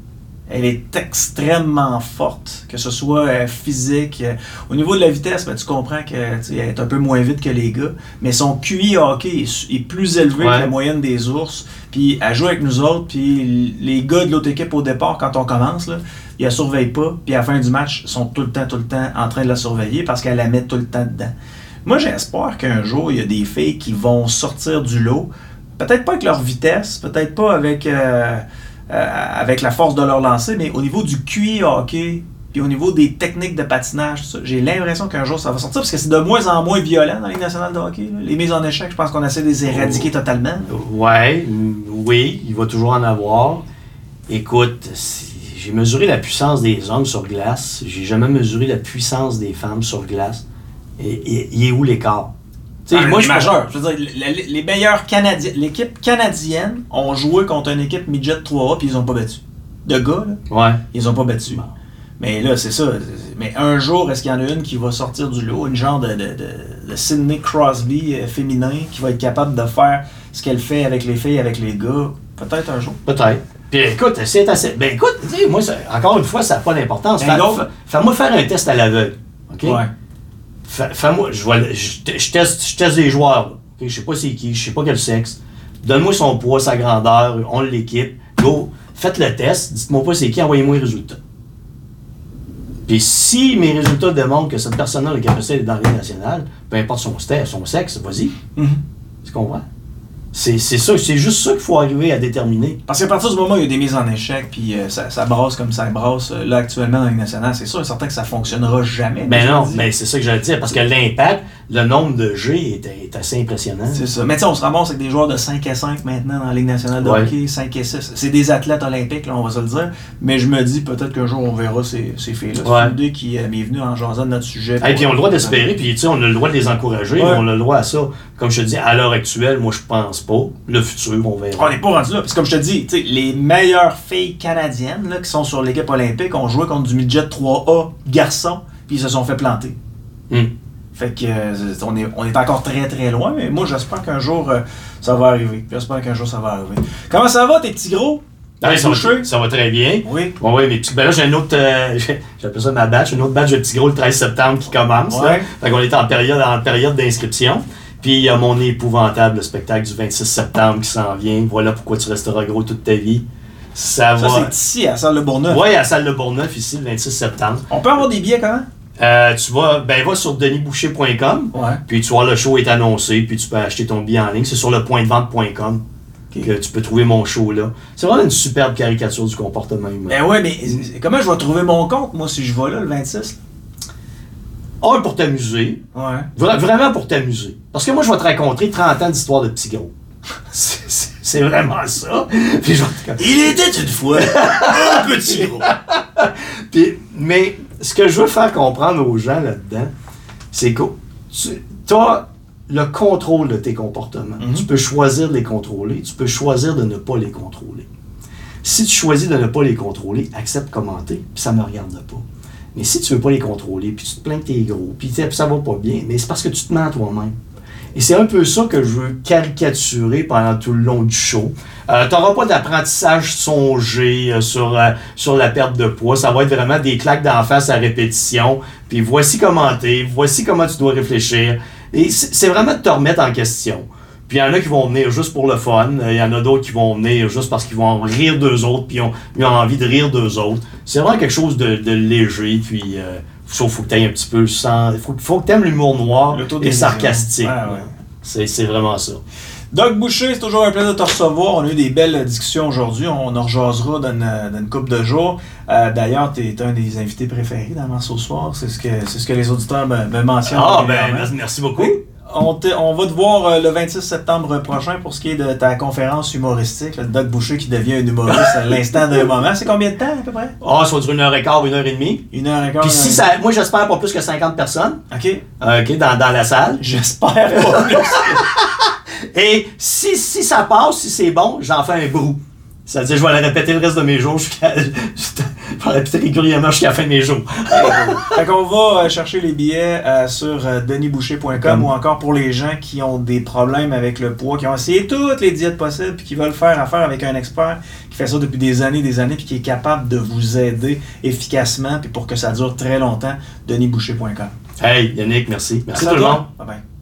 Elle est extrêmement forte, que ce soit euh, physique. euh, au niveau de la vitesse, ben, tu comprends qu'elle est un peu moins vite que les gars, mais son QI hockey est, plus élevé Ouais. que la moyenne des ours. Puis elle joue avec nous autres, puis les gars de l'autre équipe au départ, quand on commence, là, ils la surveillent pas, puis à la fin du match, ils sont tout le temps, tout le temps en train de la surveiller parce qu'elle la met tout le temps dedans. Moi, j'espère qu'un jour, il y a des filles qui vont sortir du lot, peut-être pas avec leur vitesse, peut-être pas avec, euh, euh, avec la force de leur lancer, mais au niveau du QI hockey, puis au niveau des techniques de patinage, j'ai l'impression qu'un jour ça va sortir parce que c'est de moins en moins violent dans la Ligue nationale de hockey. là. Les mises en échec, je pense qu'on essaie de les éradiquer totalement. Ouais, oui, il va toujours en avoir. Écoute, j'ai mesuré la puissance des hommes sur glace. J'ai jamais mesuré la puissance des femmes sur glace. Et, et- il est où l'écart? Ah, moi, les je majeurs. Je veux dire, les, les meilleurs Canadiens, l'équipe canadienne ont joué contre une équipe midget 3A puis ils ont pas battu. De gars, là, Ouais. ils ont pas battu. Bon. Mais là, c'est ça. Mais un jour, est-ce qu'il y en a une qui va sortir du lot, une genre de, de, de, de Sidney Crosby euh, féminin qui va être capable de faire ce qu'elle fait avec les filles, avec les gars? Peut-être un jour. Peut-être. Puis écoute, c'est assez. Ben écoute, tu sais, moi, ça- encore une fois, ça n'a pas d'importance. Ben, Fais-moi faire un test à l'aveugle. OK? Ouais. Fais- Fais-moi, je, je, je teste, je teste des joueurs. là. Ok, Je sais pas c'est qui, je sais pas quel sexe. Donne-moi son poids, sa grandeur, on l'équipe. Go, faites le test, dites-moi pas c'est qui, envoyez-moi les résultats. Puis si mes résultats démontrent que cette personne-là a la capacité d'être dans la nationale, peu importe son, son sexe, vas-y. Mhm. Tu comprends? C'est c'est ça, c'est juste ça qu'il faut arriver à déterminer. Parce qu'à partir du moment où il y a des mises en échec, puis euh, ça, ça brasse comme ça brasse, euh, là actuellement dans Ligue nationale, c'est sûr et certain que ça fonctionnera jamais. Ben non, mais c'est ça que j'allais dire, parce que l'impact, le nombre de G est, est assez impressionnant. C'est ça. Mais tu sais, on se ramasse avec des joueurs de 5 à 5 maintenant dans la Ligue nationale de Ouais. hockey, 5 et 6. C'est des athlètes olympiques, là, on va se le dire. Mais je me dis peut-être qu'un jour on verra ces, ces filles-là. C'est une idée qui euh, m'est venue en jasant de notre sujet. Et puis on a le droit d'espérer, puis tu sais, on a le droit de les encourager, Ouais. on a le droit à ça. Comme je te dis, à l'heure actuelle, moi je pense pas. Le futur, on verra. On n'est pas rendu là. Parce que comme je te dis, les meilleures filles canadiennes là, qui sont sur l'équipe olympique ont joué contre du midget 3A garçon, puis ils se sont fait planter. Hum. Fait que euh, on, est, on est encore très très loin, mais moi j'espère qu'un jour euh, ça va arriver. J'espère qu'un jour ça va arriver. Comment ça va tes petits gros? Ouais, ça, va, ça va très bien. Oui. Bon, oui, mais ben là, j'ai un autre, euh, j'appelle ça ma batch, une autre batch de petits gros le 13 septembre qui commence. là. Ouais. Fait qu'on est en période, en période d'inscription. Puis il y a mon épouvantable spectacle du 26 septembre qui s'en vient. Voilà pourquoi tu resteras gros toute ta vie. Ça, Ça va. c'est ici à Salle de Bourneuf. Ouais, à la salle de Bourneuf, ici, le 26 septembre. On peut avoir des billets comment? Euh, tu vas, ben, va sur denisboucher.com, Ouais. puis tu vois, le show est annoncé, puis tu peux acheter ton billet en ligne. C'est sur le point de vente.com que tu peux trouver mon show là. C'est vraiment une superbe caricature du comportement humain. Ben ouais, mais comment je vais trouver mon compte, moi, si je vais là le 26? Un, pour t'amuser. Ouais. Vra- vraiment pour t'amuser. Parce que moi, je vais te raconter 30 ans d'histoire de petits gros. C'est- vraiment ça. Puis Il était une fois un petit gros. Puis, mais ce que je veux faire comprendre aux gens là-dedans, c'est que tu as le contrôle de tes comportements. Mhm. Tu peux choisir de les contrôler, tu peux choisir de ne pas les contrôler. Si tu choisis de ne pas les contrôler, accepte commenter, puis ça ne me regarde pas. Mais si tu veux pas les contrôler, puis tu te plains que t'es gros, puis ça va pas bien, mais c'est parce que tu te mens toi-même. Et c'est un peu ça que je veux caricaturer pendant tout le long du show. Euh, T'auras pas d'apprentissage songé euh, sur, euh, sur la perte de poids. Ça va être vraiment des claques d'en face à répétition. Puis voici comment t'es, voici comment tu dois réfléchir. Et c'est vraiment de te remettre en question. Puis il y en a qui vont venir juste pour le fun. Euh, Il y en a d'autres qui vont venir juste parce qu'ils vont rire d'eux autres. Puis ils ont, ils ont envie de rire d'eux autres. C'est vraiment quelque chose de, de léger. Puis euh, sauf faut que tu un petit peu sans. Faut, faut que tu aimes l'humour noir et sarcastique. Ouais, ouais. C'est vraiment ça. Doc Boucher, c'est toujours un plaisir de te recevoir. On a eu des belles discussions aujourd'hui. On en rejasera dans une, dans une couple de jours. Euh, D'ailleurs, tu es un des invités préférés dans Mars au soir. C'est ce, que, c'est ce que les auditeurs me, me mentionnent. Ah, ben, merci, merci beaucoup. On, te- on va te voir euh, le 26 septembre prochain pour ce qui est de ta conférence humoristique. Le Doc Boucher qui devient un humoriste à l'instant d'un moment. C'est combien de temps à peu près? Ah, ça va durer une heure et quart, une heure et demie. Une heure et quart. Puis si ça. Moi, j'espère pas plus que 50 personnes. OK. euh, OK, dans, dans la salle. J'espère pas plus. Et si, si ça passe, si c'est bon, j'en fais un brou. C'est-à-dire, je vais le répéter le reste de mes jours jusqu'à. Je vais le répéter régulièrement jusqu'à la fin de mes jours. fait qu'on va euh, chercher les billets euh, sur euh, denisboucher.com ou encore pour les gens qui ont des problèmes avec le poids, qui ont essayé toutes les diètes possibles puis qui veulent faire affaire avec un expert qui fait ça depuis des années des années puis qui est capable de vous aider efficacement puis pour que ça dure très longtemps, denisboucher.com. Hey, Yannick, merci. Merci à tout le monde. Bye bye.